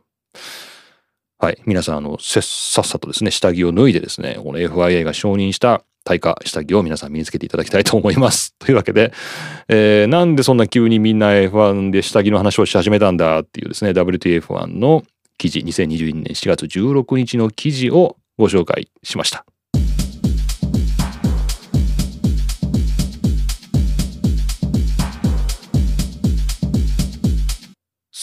Speaker 1: はい。皆さん、あの、せっさっさとですね、下着を脱いでですね、この FIA が承認した耐火下着を皆さん身につけていただきたいと思います。というわけで、えー、なんでそんな急にみんな F1 で下着の話をし始めたんだっていうですね、WTF1 の記事、2022年4月16日の記事をご紹介しました。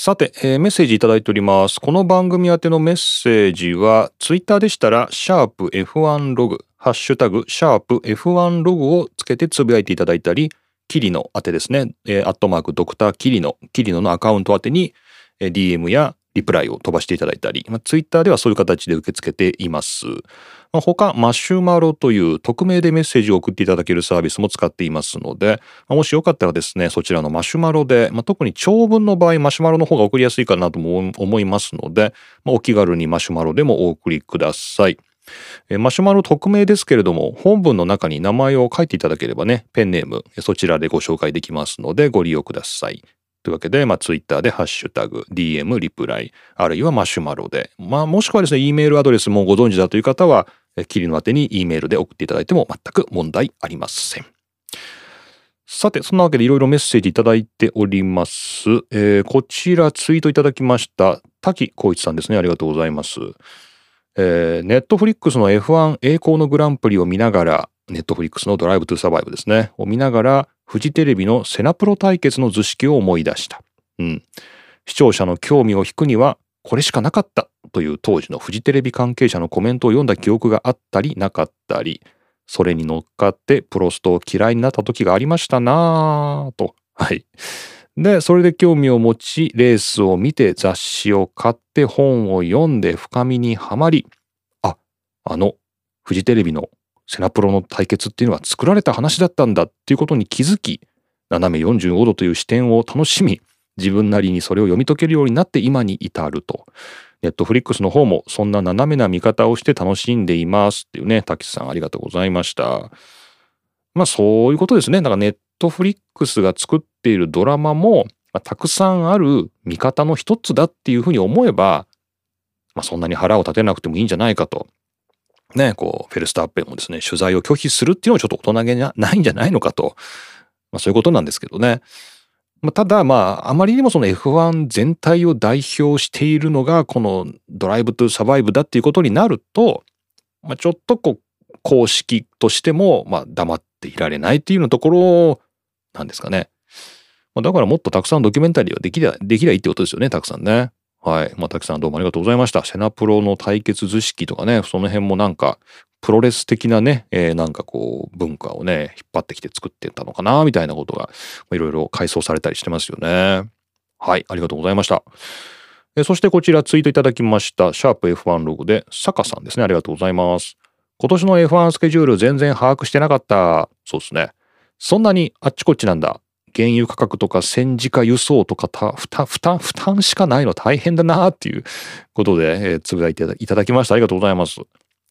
Speaker 1: さて、えー、メッセージいただいております。この番組宛てのメッセージは、ツイッターでしたら、シャープ F1 ログ、ハッシュタグ、シャープ F1 ログをつけてつぶやいていただいたり、キリの宛てですね、えー、アットマークドクターキリノ、キリノのアカウント宛てに、えー、DM やリプライを飛ばしていただいたり、まあ、ツイッターではそういう形で受け付けています。まあ、他、マシュマロという匿名でメッセージを送っていただけるサービスも使っていますので、まあ、もしよかったらですね、そちらのマシュマロで、まあ、特に長文の場合、マシュマロの方が送りやすいかなとも思いますので、まあ、お気軽にマシュマロでもお送りください。えマシュマロ匿名ですけれども、本文の中に名前を書いていただければね、ペンネーム、そちらでご紹介できますので、ご利用ください。というわけで、まあ、ツイッターでハッシュタグ、DM、リプライ、あるいはマシュマロで、まあ、もしくはですね、E メールアドレスもご存知だという方は、キリの宛てに E メールで送っていただいても全く問題ありません。さて、そんなわけでいろいろメッセージいただいております。えー、こちらツイートいただきました。滝光一さんですね。ありがとうございます。えー、ネットフリックスの F1 栄光のグランプリを見ながら、ネットフリックスのドライブトゥサバイブですね、を見ながら、フジテレビのセナプロ対決の図式を思い出した。うん。視聴者の興味を引くには、これしかなかったという当時のフジテレビ関係者のコメントを読んだ記憶があったりなかったり、それに乗っかってプロストを嫌いになった時がありましたなぁと。はい。で、それで興味を持ち、レースを見て雑誌を買って本を読んで深みにはまり、あ、あの、フジテレビのセナプロの対決っていうのは作られた話だったんだっていうことに気づき、斜め45度という視点を楽しみ、自分なりにそれを読み解けるようになって今に至ると。ネットフリックスの方もそんな斜めな見方をして楽しんでいますっていうね、滝さんありがとうございました。まあそういうことですね。だからネットフリックスが作っているドラマも、まあ、たくさんある見方の一つだっていうふうに思えば、まあそんなに腹を立てなくてもいいんじゃないかと。ね、こう、フェルスタッペンもですね、取材を拒否するっていうのはちょっと大人げないんじゃないのかと。まあそういうことなんですけどね。まあ、ただまああまりにもその F1 全体を代表しているのがこのドライブトゥサバイブだっていうことになると、まあ、ちょっとこう公式としてもまあ黙っていられないっていうのところなんですかね。まあ、だからもっとたくさんドキュメンタリーはできりゃできりゃいいってことですよねたくさんね。はい。まあ、たくさんどうもありがとうございました。セナプロの対決図式とかね、その辺もなんか、プロレス的なね、えー、なんかこう、文化をね、引っ張ってきて作ってたのかな、みたいなことが、いろいろ回想されたりしてますよね。はい、ありがとうございました。え、そしてこちらツイートいただきました、シャープ F1 ログで、坂さんですね、ありがとうございます。今年の F1 スケジュール全然把握してなかった。そうですね。そんなにあっちこっちなんだ。原油価格とか戦時下輸送とか負担、負担、負担しかないの大変だなっていうことで、えー、つぶやいていただきました。ありがとうございます。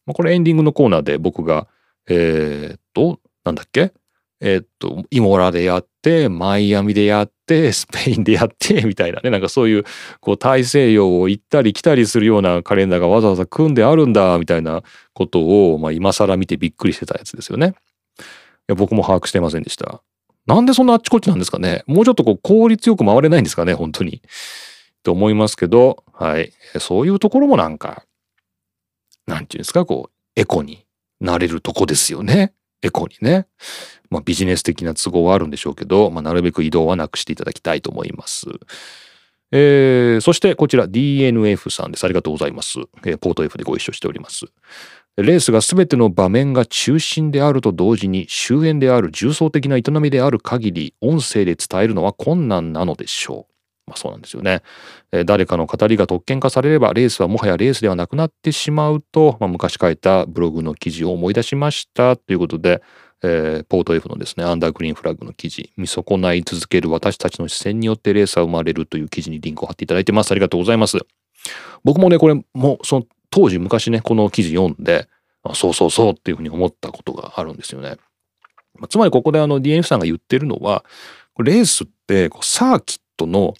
Speaker 1: まあ、これエンディングのコーナーで僕が、えー、っと、なんだっけ？えー、っと、イモラでやって、マイアミでやって、スペインでやって、みたいなね、なんかそういう、こう、大西洋を行ったり来たりするようなカレンダーがわざわざ組んであるんだ、みたいなことを、まあ、今更見てびっくりしてたやつですよね。いや、僕も把握してませんでした。なんでそんなあっちこっちなんですかねもうちょっとこう、効率よく回れないんですかね本当に。と思いますけど、はい。そういうところもなんか、なんていうんですか、こう、エコになれるとこですよね。エコにね。まあビジネス的な都合はあるんでしょうけど、まあなるべく移動はなくしていただきたいと思います。えー、そしてこちら DNF さんです。ありがとうございます。えー、ポート F でご一緒しております。レースが全ての場面が中心であると同時に終焉である重層的な営みである限り音声で伝えるのは困難なのでしょう。まあそうなんですよね。えー、誰かの語りが特権化されればレースはもはやレースではなくなってしまうと、まあ、昔書いたブログの記事を思い出しましたということで、えー、ポート F のですね、アンダーグリーンフラッグの記事、見損ない続ける私たちの視線によってレースは生まれるという記事にリンクを貼っていただいてます。ありがとうございます。僕もね、これもその当時昔ね、この記事読んで、あそうそうそうっていうふうに思ったことがあるんですよね。ま、つまりここであの DNF さんが言ってるのは、レースってこうサーキットの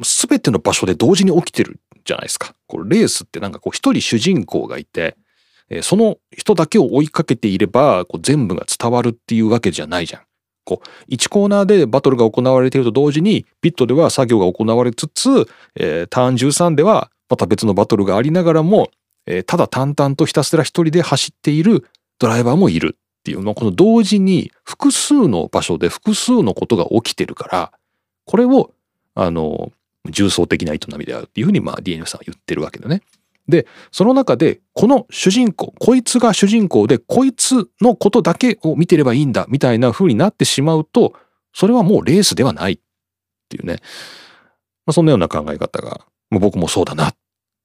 Speaker 1: 全ての場所で同時に起きてるじゃないですか。これレースってなんかこう一人主人公がいて、えその人だけを追いかけていればこう全部が伝わるっていうわけじゃないじゃん。こう1コーナーでバトルが行われていると同時にピットでは作業が行われつつ、えー、ターン13ではまた別のバトルがありながらも、えー、ただ淡々とひたすら一人で走っているドライバーもいるっていうのこの同時に複数の場所で複数のことが起きてるからこれをあの重層的な営みであるっていうふうにまあ DNF さんは言ってるわけだね。で、その中で、この主人公、こいつが主人公で、こいつのことだけを見てればいいんだ、みたいな風になってしまうと、それはもうレースではないっていうね。まあ、そんなような考え方が、もう僕もそうだなっ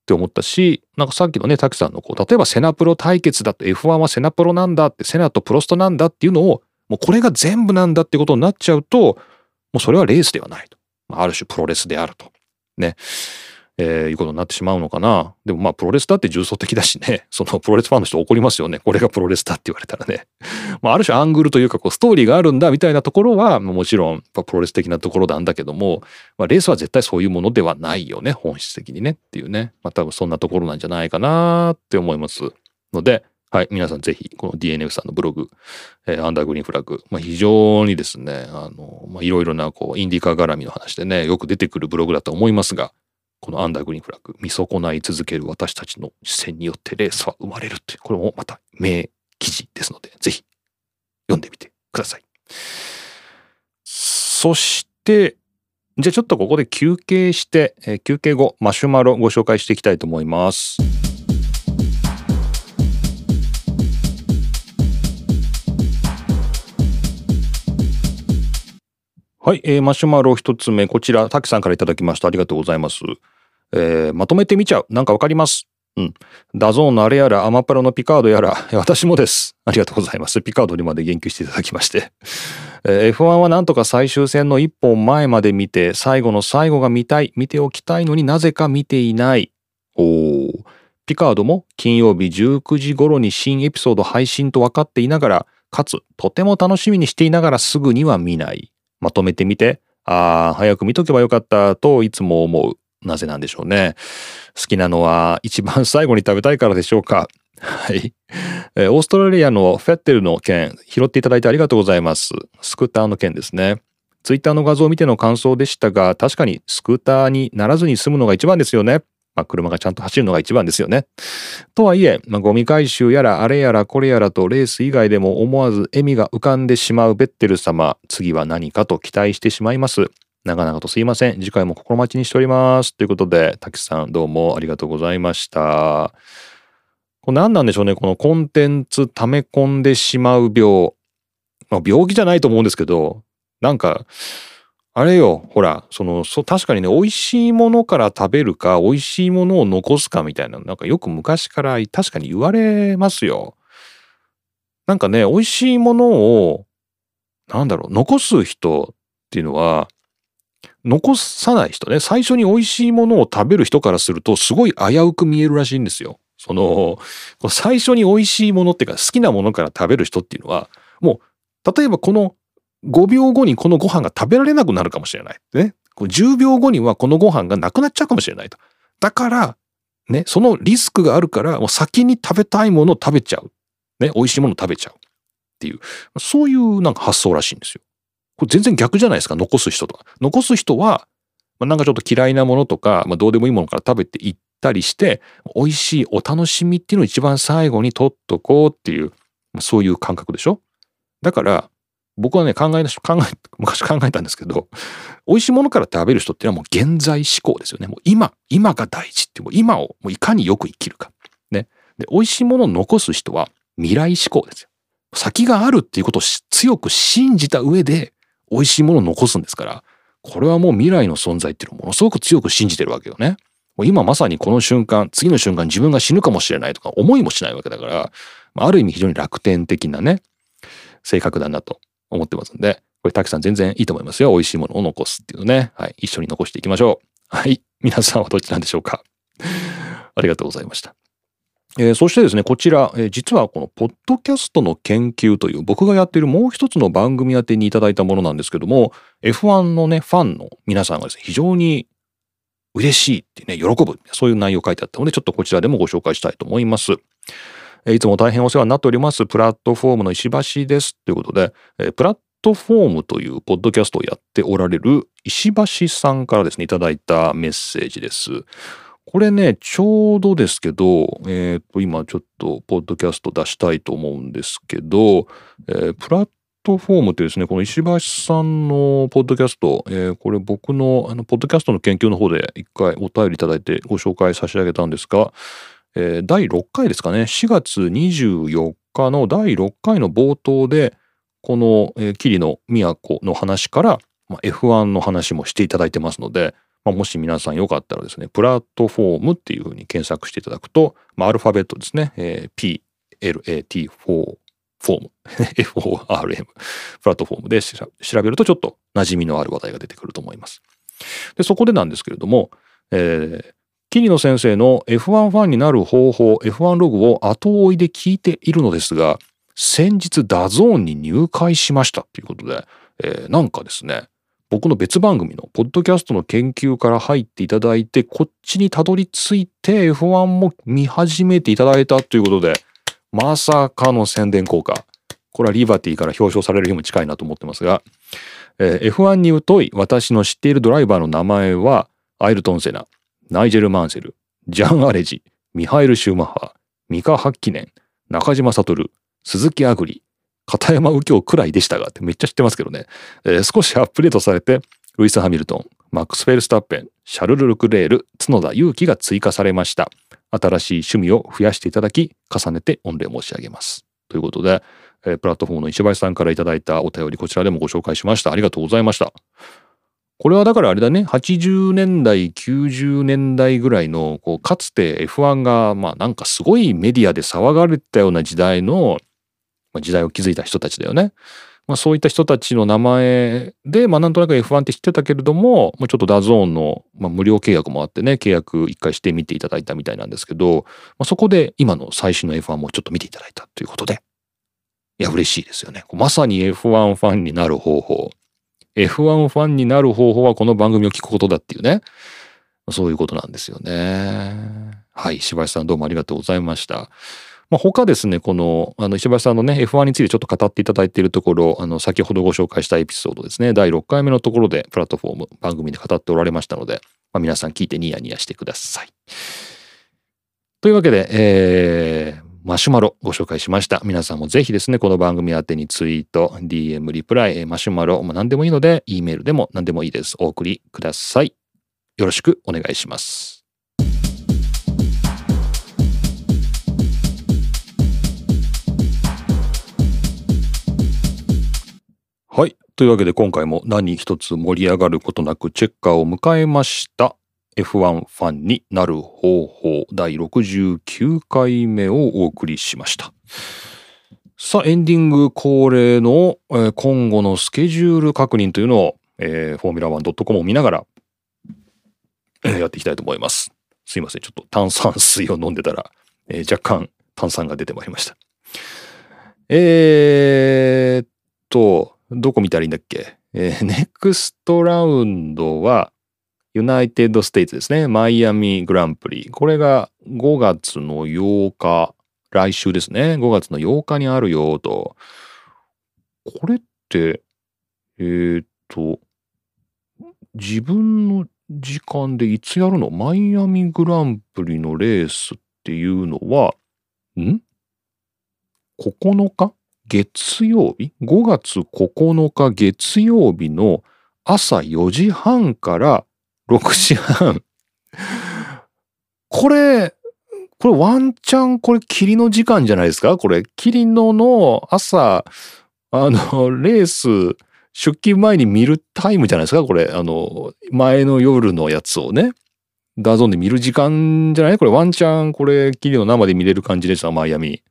Speaker 1: て思ったし、なんかさっきのね、滝さんのこう、例えばセナプロ対決だと F1 はセナプロなんだって、セナとプロストなんだっていうのを、もうこれが全部なんだってことになっちゃうと、もうそれはレースではないと。ある種プロレスであると。ね。えー、いうことになってしまうのかな。でもまあプロレスだって重層的だしね、そのプロレスファンの人怒りますよね。これがプロレスだって言われたらね。まあある種アングルというかこうストーリーがあるんだみたいなところはもちろんプロレス的なところなんだけども、まあ、レースは絶対そういうものではないよね、本質的にねっていうね。まあ多分そんなところなんじゃないかなって思いますので、はい。皆さんぜひ、この DNF さんのブログ、えー、アンダーグリーンフラッグ、まあ、非常にですね、あの、まあ、いろいろな、こう、インディカー絡みの話でね、よく出てくるブログだと思いますが、このアンダーグリーンフラッグ見損ない続ける私たちの視線によってレースは生まれるってこれもまた名記事ですのでぜひ読んでみてくださいそしてじゃあちょっとここで休憩して、えー、休憩後マシュマロご紹介していきたいと思いますはい、えー、マシュマロ一つ目、こちら、滝さんからいただきました。ありがとうございます。えー、まとめてみちゃう。なんかわかります。うん。ダゾーンのあれやら、アマプラのピカードやら、私もです。ありがとうございます。ピカードにまで言及していただきまして。えー、F1 はなんとか最終戦の一本前まで見て、最後の最後が見たい、見ておきたいのになぜか見ていない。おー。ピカードも金曜日19時頃に新エピソード配信と分かっていながら、かつとても楽しみにしていながらすぐには見ない。まとめてみて、ああ、早く見とけばよかったといつも思う。なぜなんでしょうね。好きなのは一番最後に食べたいからでしょうか。はい。え、オーストラリアのフェッテルの件、拾っていただいてありがとうございます。スクーターの件ですね。ツイッターの画像を見ての感想でしたが、確かにスクーターにならずに済むのが一番ですよね。まあ、車がちゃんと走るのが一番ですよね。とはいえ、まあ、ゴミ回収やらあれやらこれやらとレース以外でも思わず笑みが浮かんでしまうベッテル様、次は何かと期待してしまいます。長々とすいません。次回も心待ちにしております。ということで、滝さんどうもありがとうございました。これ何なんでしょうね。このコンテンツ溜め込んでしまう病。まあ、病気じゃないと思うんですけど、なんか、あれよ、ほら、その、そ確かにね、美味しいものから食べるか、美味しいものを残すかみたいな、なんかよく昔から確かに言われますよ。なんかね、美味しいものを、なんだろう、残す人っていうのは、残さない人ね、最初に美味しいものを食べる人からすると、すごい危うく見えるらしいんですよ。その、最初に美味しいものっていうか、好きなものから食べる人っていうのは、もう、例えばこの5秒後にこのご飯が食べられなくなるかもしれない。ね。10秒後にはこのご飯がなくなっちゃうかもしれないと。だから、ね、そのリスクがあるから、もう先に食べたいものを食べちゃう。ね、美味しいものを食べちゃう。っていう、そういうなんか発想らしいんですよ。これ全然逆じゃないですか、残す人とか。残す人は、まあ、なんかちょっと嫌いなものとか、まあ、どうでもいいものから食べていったりして、美味しいお楽しみっていうのを一番最後に取っとこうっていう、まあ、そういう感覚でしょ？だから、僕はね、考え、考え、昔考えたんですけど、美味しいものから食べる人っていうのはもう現在思考ですよね。もう今、今が大事ってもう今をもういかによく生きるか。ね。で、美味しいものを残す人は未来思考ですよ。先があるっていうことを強く信じた上で美味しいものを残すんですから、これはもう未来の存在っていうのをものすごく強く信じてるわけよね。もう今まさにこの瞬間、次の瞬間自分が死ぬかもしれないとか思いもしないわけだから、ある意味非常に楽天的なね、性格だなと思ってますんで、これ、たくさん全然いいと思いますよ。美味しいものを残すっていうのね。はい。一緒に残していきましょう。はい。皆さんはどっちなんでしょうか。ありがとうございました。えー、そしてですね、こちら、えー、実はこのポッドキャストの研究という僕がやっているもう一つの番組宛てにいただいたものなんですけども、F1 のね、ファンの皆さんがですね、非常に嬉しいってね、喜ぶ、そういう内容書いてあったので、ちょっとこちらでもご紹介したいと思います。いつも大変お世話になっております、プラットフォームの石橋です。ということで、えプラットフォームというポッドキャストをやっておられる石橋さんからですね、いただいたメッセージです。これね、ちょうどですけど、え、ー、と、今ちょっとポッドキャスト出したいと思うんですけど、えー、プラットフォームってですね、この石橋さんのポッドキャスト、えー、これ僕のあのポッドキャストの研究の方で一回お便りいただいてご紹介差し上げたんですが、えー、第6回ですかね、4月24日の第6回の冒頭で、この、えー、桐野都の話から、ま、F1 の話もしていただいてますので、まあ、もし皆さんよかったらですね、プラットフォームっていうふうに検索していただくと、まあ、アルファベットですね、えー、PLAT4 フォーム FORM プラットフォームで調べるとちょっと馴染みのある話題が出てくると思います。でそこでなんですけれども、えー、桐野先生の F1 ファンになる方法 F1 ログを後追いで聞いているのですが先日ダゾーンに入会しましたということで、えー、なんかですね僕の別番組のポッドキャストの研究から入っていただいてこっちにたどり着いて F1 も見始めていただいたということでまさかの宣伝効果。これはリバティから表彰される日も近いなと思ってますが、えー、F1 に疎い私の知っているドライバーの名前はアイルトン・セナナイジェル・マンセル、ジャン・アレジ、ミハエル・シューマッハ、ミカ・ハッキネン、中島悟、鈴木アグリ、片山右京くらいでしたがってめっちゃ知ってますけどね、えー、少しアップデートされて、ルイス・ハミルトン、マックス・フェルスタッペン、シャルル・ルクレール、角田祐希が追加されました。新しい趣味を増やしていただき、重ねて御礼申し上げます。ということで、えー、プラットフォームの石橋さんからいただいたお便りこちらでもご紹介しました。ありがとうございました。これはだからあれだね、80年代、90年代ぐらいの、こう、かつて F1 が、まあなんかすごいメディアで騒がれたような時代の、まあ、時代を築いた人たちだよね。まあそういった人たちの名前で、まあなんとなく F1 って知ってたけれども、まあ、ちょっとダゾーンの、まあ、無料契約もあってね、契約一回してみていただいたみたいなんですけど、まあ、そこで今の最新の F1 もちょっと見ていただいたということで、いや嬉しいですよね。まさに F1 ファンになる方法。F1 ファンになる方法はこの番組を聞くことだっていうね。そういうことなんですよね。はい。石橋さんどうもありがとうございました。まあ、他ですね、この、あの、石橋さんのね、F1 についてちょっと語っていただいているところ、あの、先ほどご紹介したエピソードですね、第6回目のところで、プラットフォーム、番組で語っておられましたので、まあ、皆さん聞いてニヤニヤしてください。というわけで、えー、マシュマロご紹介しました。皆さんもぜひですね、この番組宛てにツイート、DM、リプライ、マシュマロ、まあ、何でもいいので、E メールでも何でもいいです。お送りください。よろしくお願いします。はい。というわけで今回も何一つ盛り上がることなくチェッカーを迎えました。F1 ファンになる方法第69回目をお送りしました。さあ、エンディング恒例の、えー、今後のスケジュール確認というのを、えー、フォーミュラー 1.com を見ながら、やっていきたいと思います。すいません。ちょっと炭酸水を飲んでたら、えー、若干炭酸が出てまいりました。えー、っと、どこ見たらいいんだっけ？えー、ネクストラウンドは、ユナイテッド・ステイツですね。マイアミグランプリ。これが5月の8日、来週ですね。5月の8日にあるよと。これって、えー、っと、自分の時間でいつやるの？マイアミグランプリのレースっていうのは、ん ?9 日？月曜日 ?5 月9日月曜日の朝4時半から6時半。これ、これワンチャンこれ霧の時間じゃないですか？これ、霧のの朝、あの、レース、出勤前に見るタイムじゃないですか？これ、あの、前の夜のやつをね。ダゾンで見る時間じゃない？これワンチャンこれ、霧の生で見れる感じでした、マイアミ。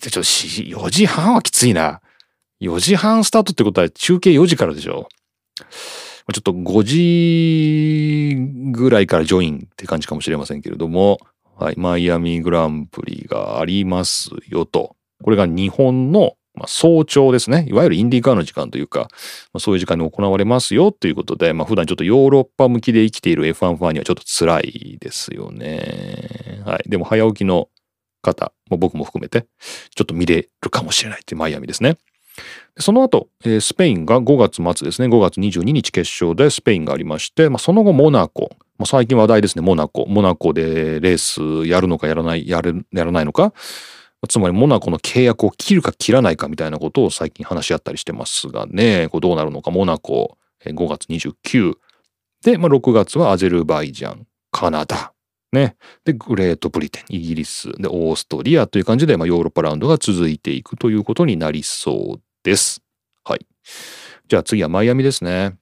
Speaker 1: ちょっと4時半はきついな。4時半スタートってことは中継4時からでしょ？ちょっと5時ぐらいからジョインって感じかもしれませんけれども、はい、マイアミグランプリがありますよと。これが日本の早朝ですね。いわゆるインディーカーの時間というかま、そういう時間に行われますよということで、まあ、普段ちょっとヨーロッパ向きで生きている F1 ファンにはちょっと辛いですよね。はい。でも早起きの方、も僕も含めて、ちょっと見れるかもしれないっていうマイアミですね。その後、えー、スペインが5月末ですね、5月22日決勝でスペインがありまして、まあ、その後モナコ、まあ、最近話題ですね、モナコ。モナコでレースやるのかやらない、やれやらないのか。つまりモナコの契約を切るか切らないかみたいなことを最近話し合ったりしてますがね、これどうなるのか、モナコ、5月29。で、まあ、6月はアゼルバイジャン、カナダ。ね。で、グレートブリテン、イギリス、で、オーストリアという感じで、まあ、ヨーロッパラウンドが続いていくということになりそうです。はい。じゃあ次はマイアミですね。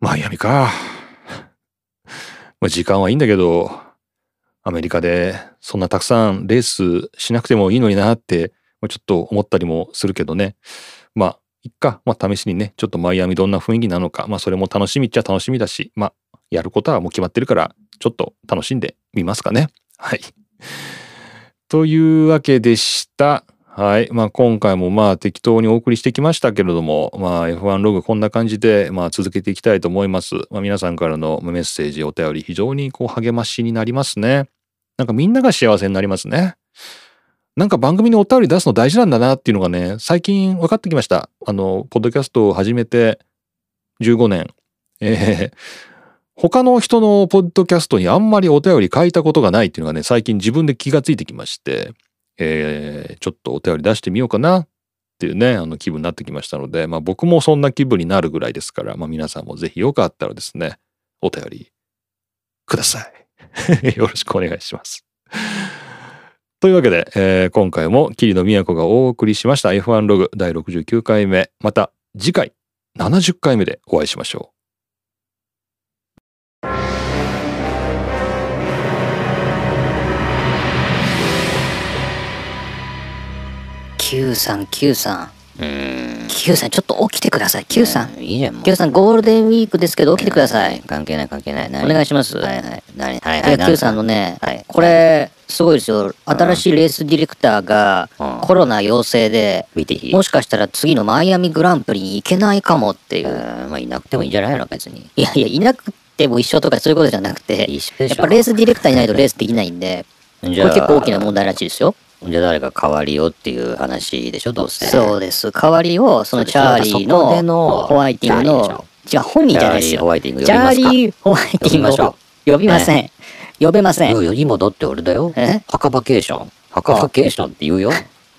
Speaker 1: マイアミか。まあ時間はいいんだけど、アメリカでそんなたくさんレースしなくてもいいのになって、ちょっと思ったりもするけどね。まあ、いっか。まあ試しにね、ちょっとマイアミどんな雰囲気なのか。まあそれも楽しみっちゃ楽しみだし、まあやることはもう決まってるから、ちょっと楽しんでみますかね。はい。というわけでした。はい。まあ今回もまあ適当にお送りしてきましたけれども、まあ F1 ログこんな感じでまあ続けていきたいと思います。まあ皆さんからのメッセージ、お便り非常にこう励ましになりますね。なんかみんなが幸せになりますね。なんか番組にお便り出すの大事なんだなっていうのがね、最近分かってきました。あの、ポッドキャストを始めて15年。えー、他の人のポッドキャストにあんまりお便り書いたことがないっていうのがね、最近自分で気がついてきまして、えーちょっとお便り出してみようかなっていうね、あの気分になってきましたので、まあ僕もそんな気分になるぐらいですから、まあ皆さんもぜひよかったらですね、お便りください。よろしくお願いします。というわけで、えー今回も桐野都がお送りしました F1 ログ第69回目。また次回70回目でお会いしましょう。
Speaker 2: Q さん Q さん
Speaker 3: うーん。
Speaker 2: Q さんちょっと起きてください。Q さん
Speaker 3: いいじゃんもう。
Speaker 2: Q さんゴールデンウィークですけど起きてください。
Speaker 3: 関係ない関係ない。
Speaker 2: お願いします。
Speaker 3: はいはい。何？はい
Speaker 2: い。や
Speaker 3: はい
Speaker 2: Q さんのね
Speaker 3: はい。
Speaker 2: これすごいですよ。新しいレースディレクターが
Speaker 3: うん。
Speaker 2: コロナ陽性でもしかしたら次のマイアミグランプリに行けないかもっていう。
Speaker 3: うんまあいなくてもいいんじゃない？の別に。
Speaker 2: いやいやいなくても一緒とかそういうことじゃなくて
Speaker 3: 一緒でしょ。
Speaker 2: やっぱレースディレクターいないとレースできないんでこ
Speaker 3: じゃあ。
Speaker 2: れ結構大きな問題らしいですよ
Speaker 3: じゃあ誰か代わりよっていう話でしょどうせ。
Speaker 2: そうです。代わりをそのチャーリーの
Speaker 3: の
Speaker 2: ホワイティングの違う本人じゃないです
Speaker 3: チャーリーホ
Speaker 2: よ
Speaker 3: ワイティング呼び
Speaker 2: チャーリー・ホワイティング
Speaker 3: 呼びましょ
Speaker 2: を呼びません。呼べません。
Speaker 3: 今だって俺だよ。
Speaker 2: え？
Speaker 3: 墓バケーション。墓バケーションって言うよ。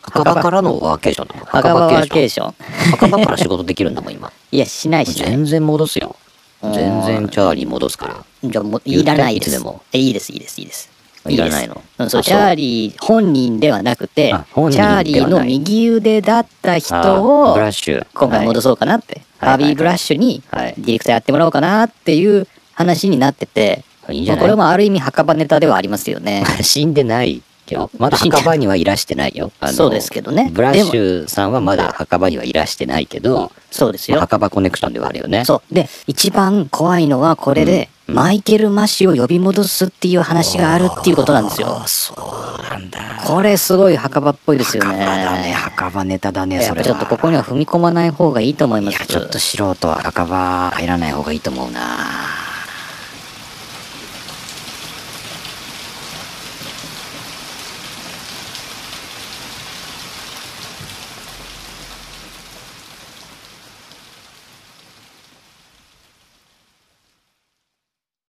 Speaker 3: 墓場からのワーケーションだもん。
Speaker 2: 墓場ワーケー
Speaker 3: シ
Speaker 2: ション。
Speaker 3: 墓場から仕事できるんだもん今。
Speaker 2: いや、しないしない。
Speaker 3: 全然戻すよ。全然チャーリー戻すから。
Speaker 2: じゃあいらないです。
Speaker 3: いつでも。
Speaker 2: えいいです、いいです、いいです。
Speaker 3: いらないの。
Speaker 2: うん、そう、
Speaker 3: あ
Speaker 2: チャーリー本人ではなくてチャーリーの右腕だった人
Speaker 3: あ
Speaker 2: を
Speaker 3: ブラッシュ。
Speaker 2: 今回戻そうかなって、
Speaker 3: はい。
Speaker 2: バービー・ブラッシュに
Speaker 3: はい。
Speaker 2: ディレクターやってもらおうかなっていう話になってて、これもある意味墓場ネタではありますよね。
Speaker 3: 死んでないけど、まだ墓場にはいらしてないよ。
Speaker 2: そうですけどね。
Speaker 3: ブラッシュさんはまだ墓場にはいらしてないけど、
Speaker 2: そうですよ。
Speaker 3: 墓場コネクションではあるよね。
Speaker 2: そう。で、一番怖いのはこれで、マイケル・マシを呼び戻すっていう話があるっていうことなんですよ。
Speaker 3: そうなんだ。
Speaker 2: これすごい墓場っぽいですよ
Speaker 3: 墓場だね、
Speaker 2: ね。
Speaker 3: 墓場ネタだね、それは。
Speaker 2: ちょっとここには踏み込まない方がいいと思います。
Speaker 3: いや、ちょっと素人は墓場入らない方がいいと思うな。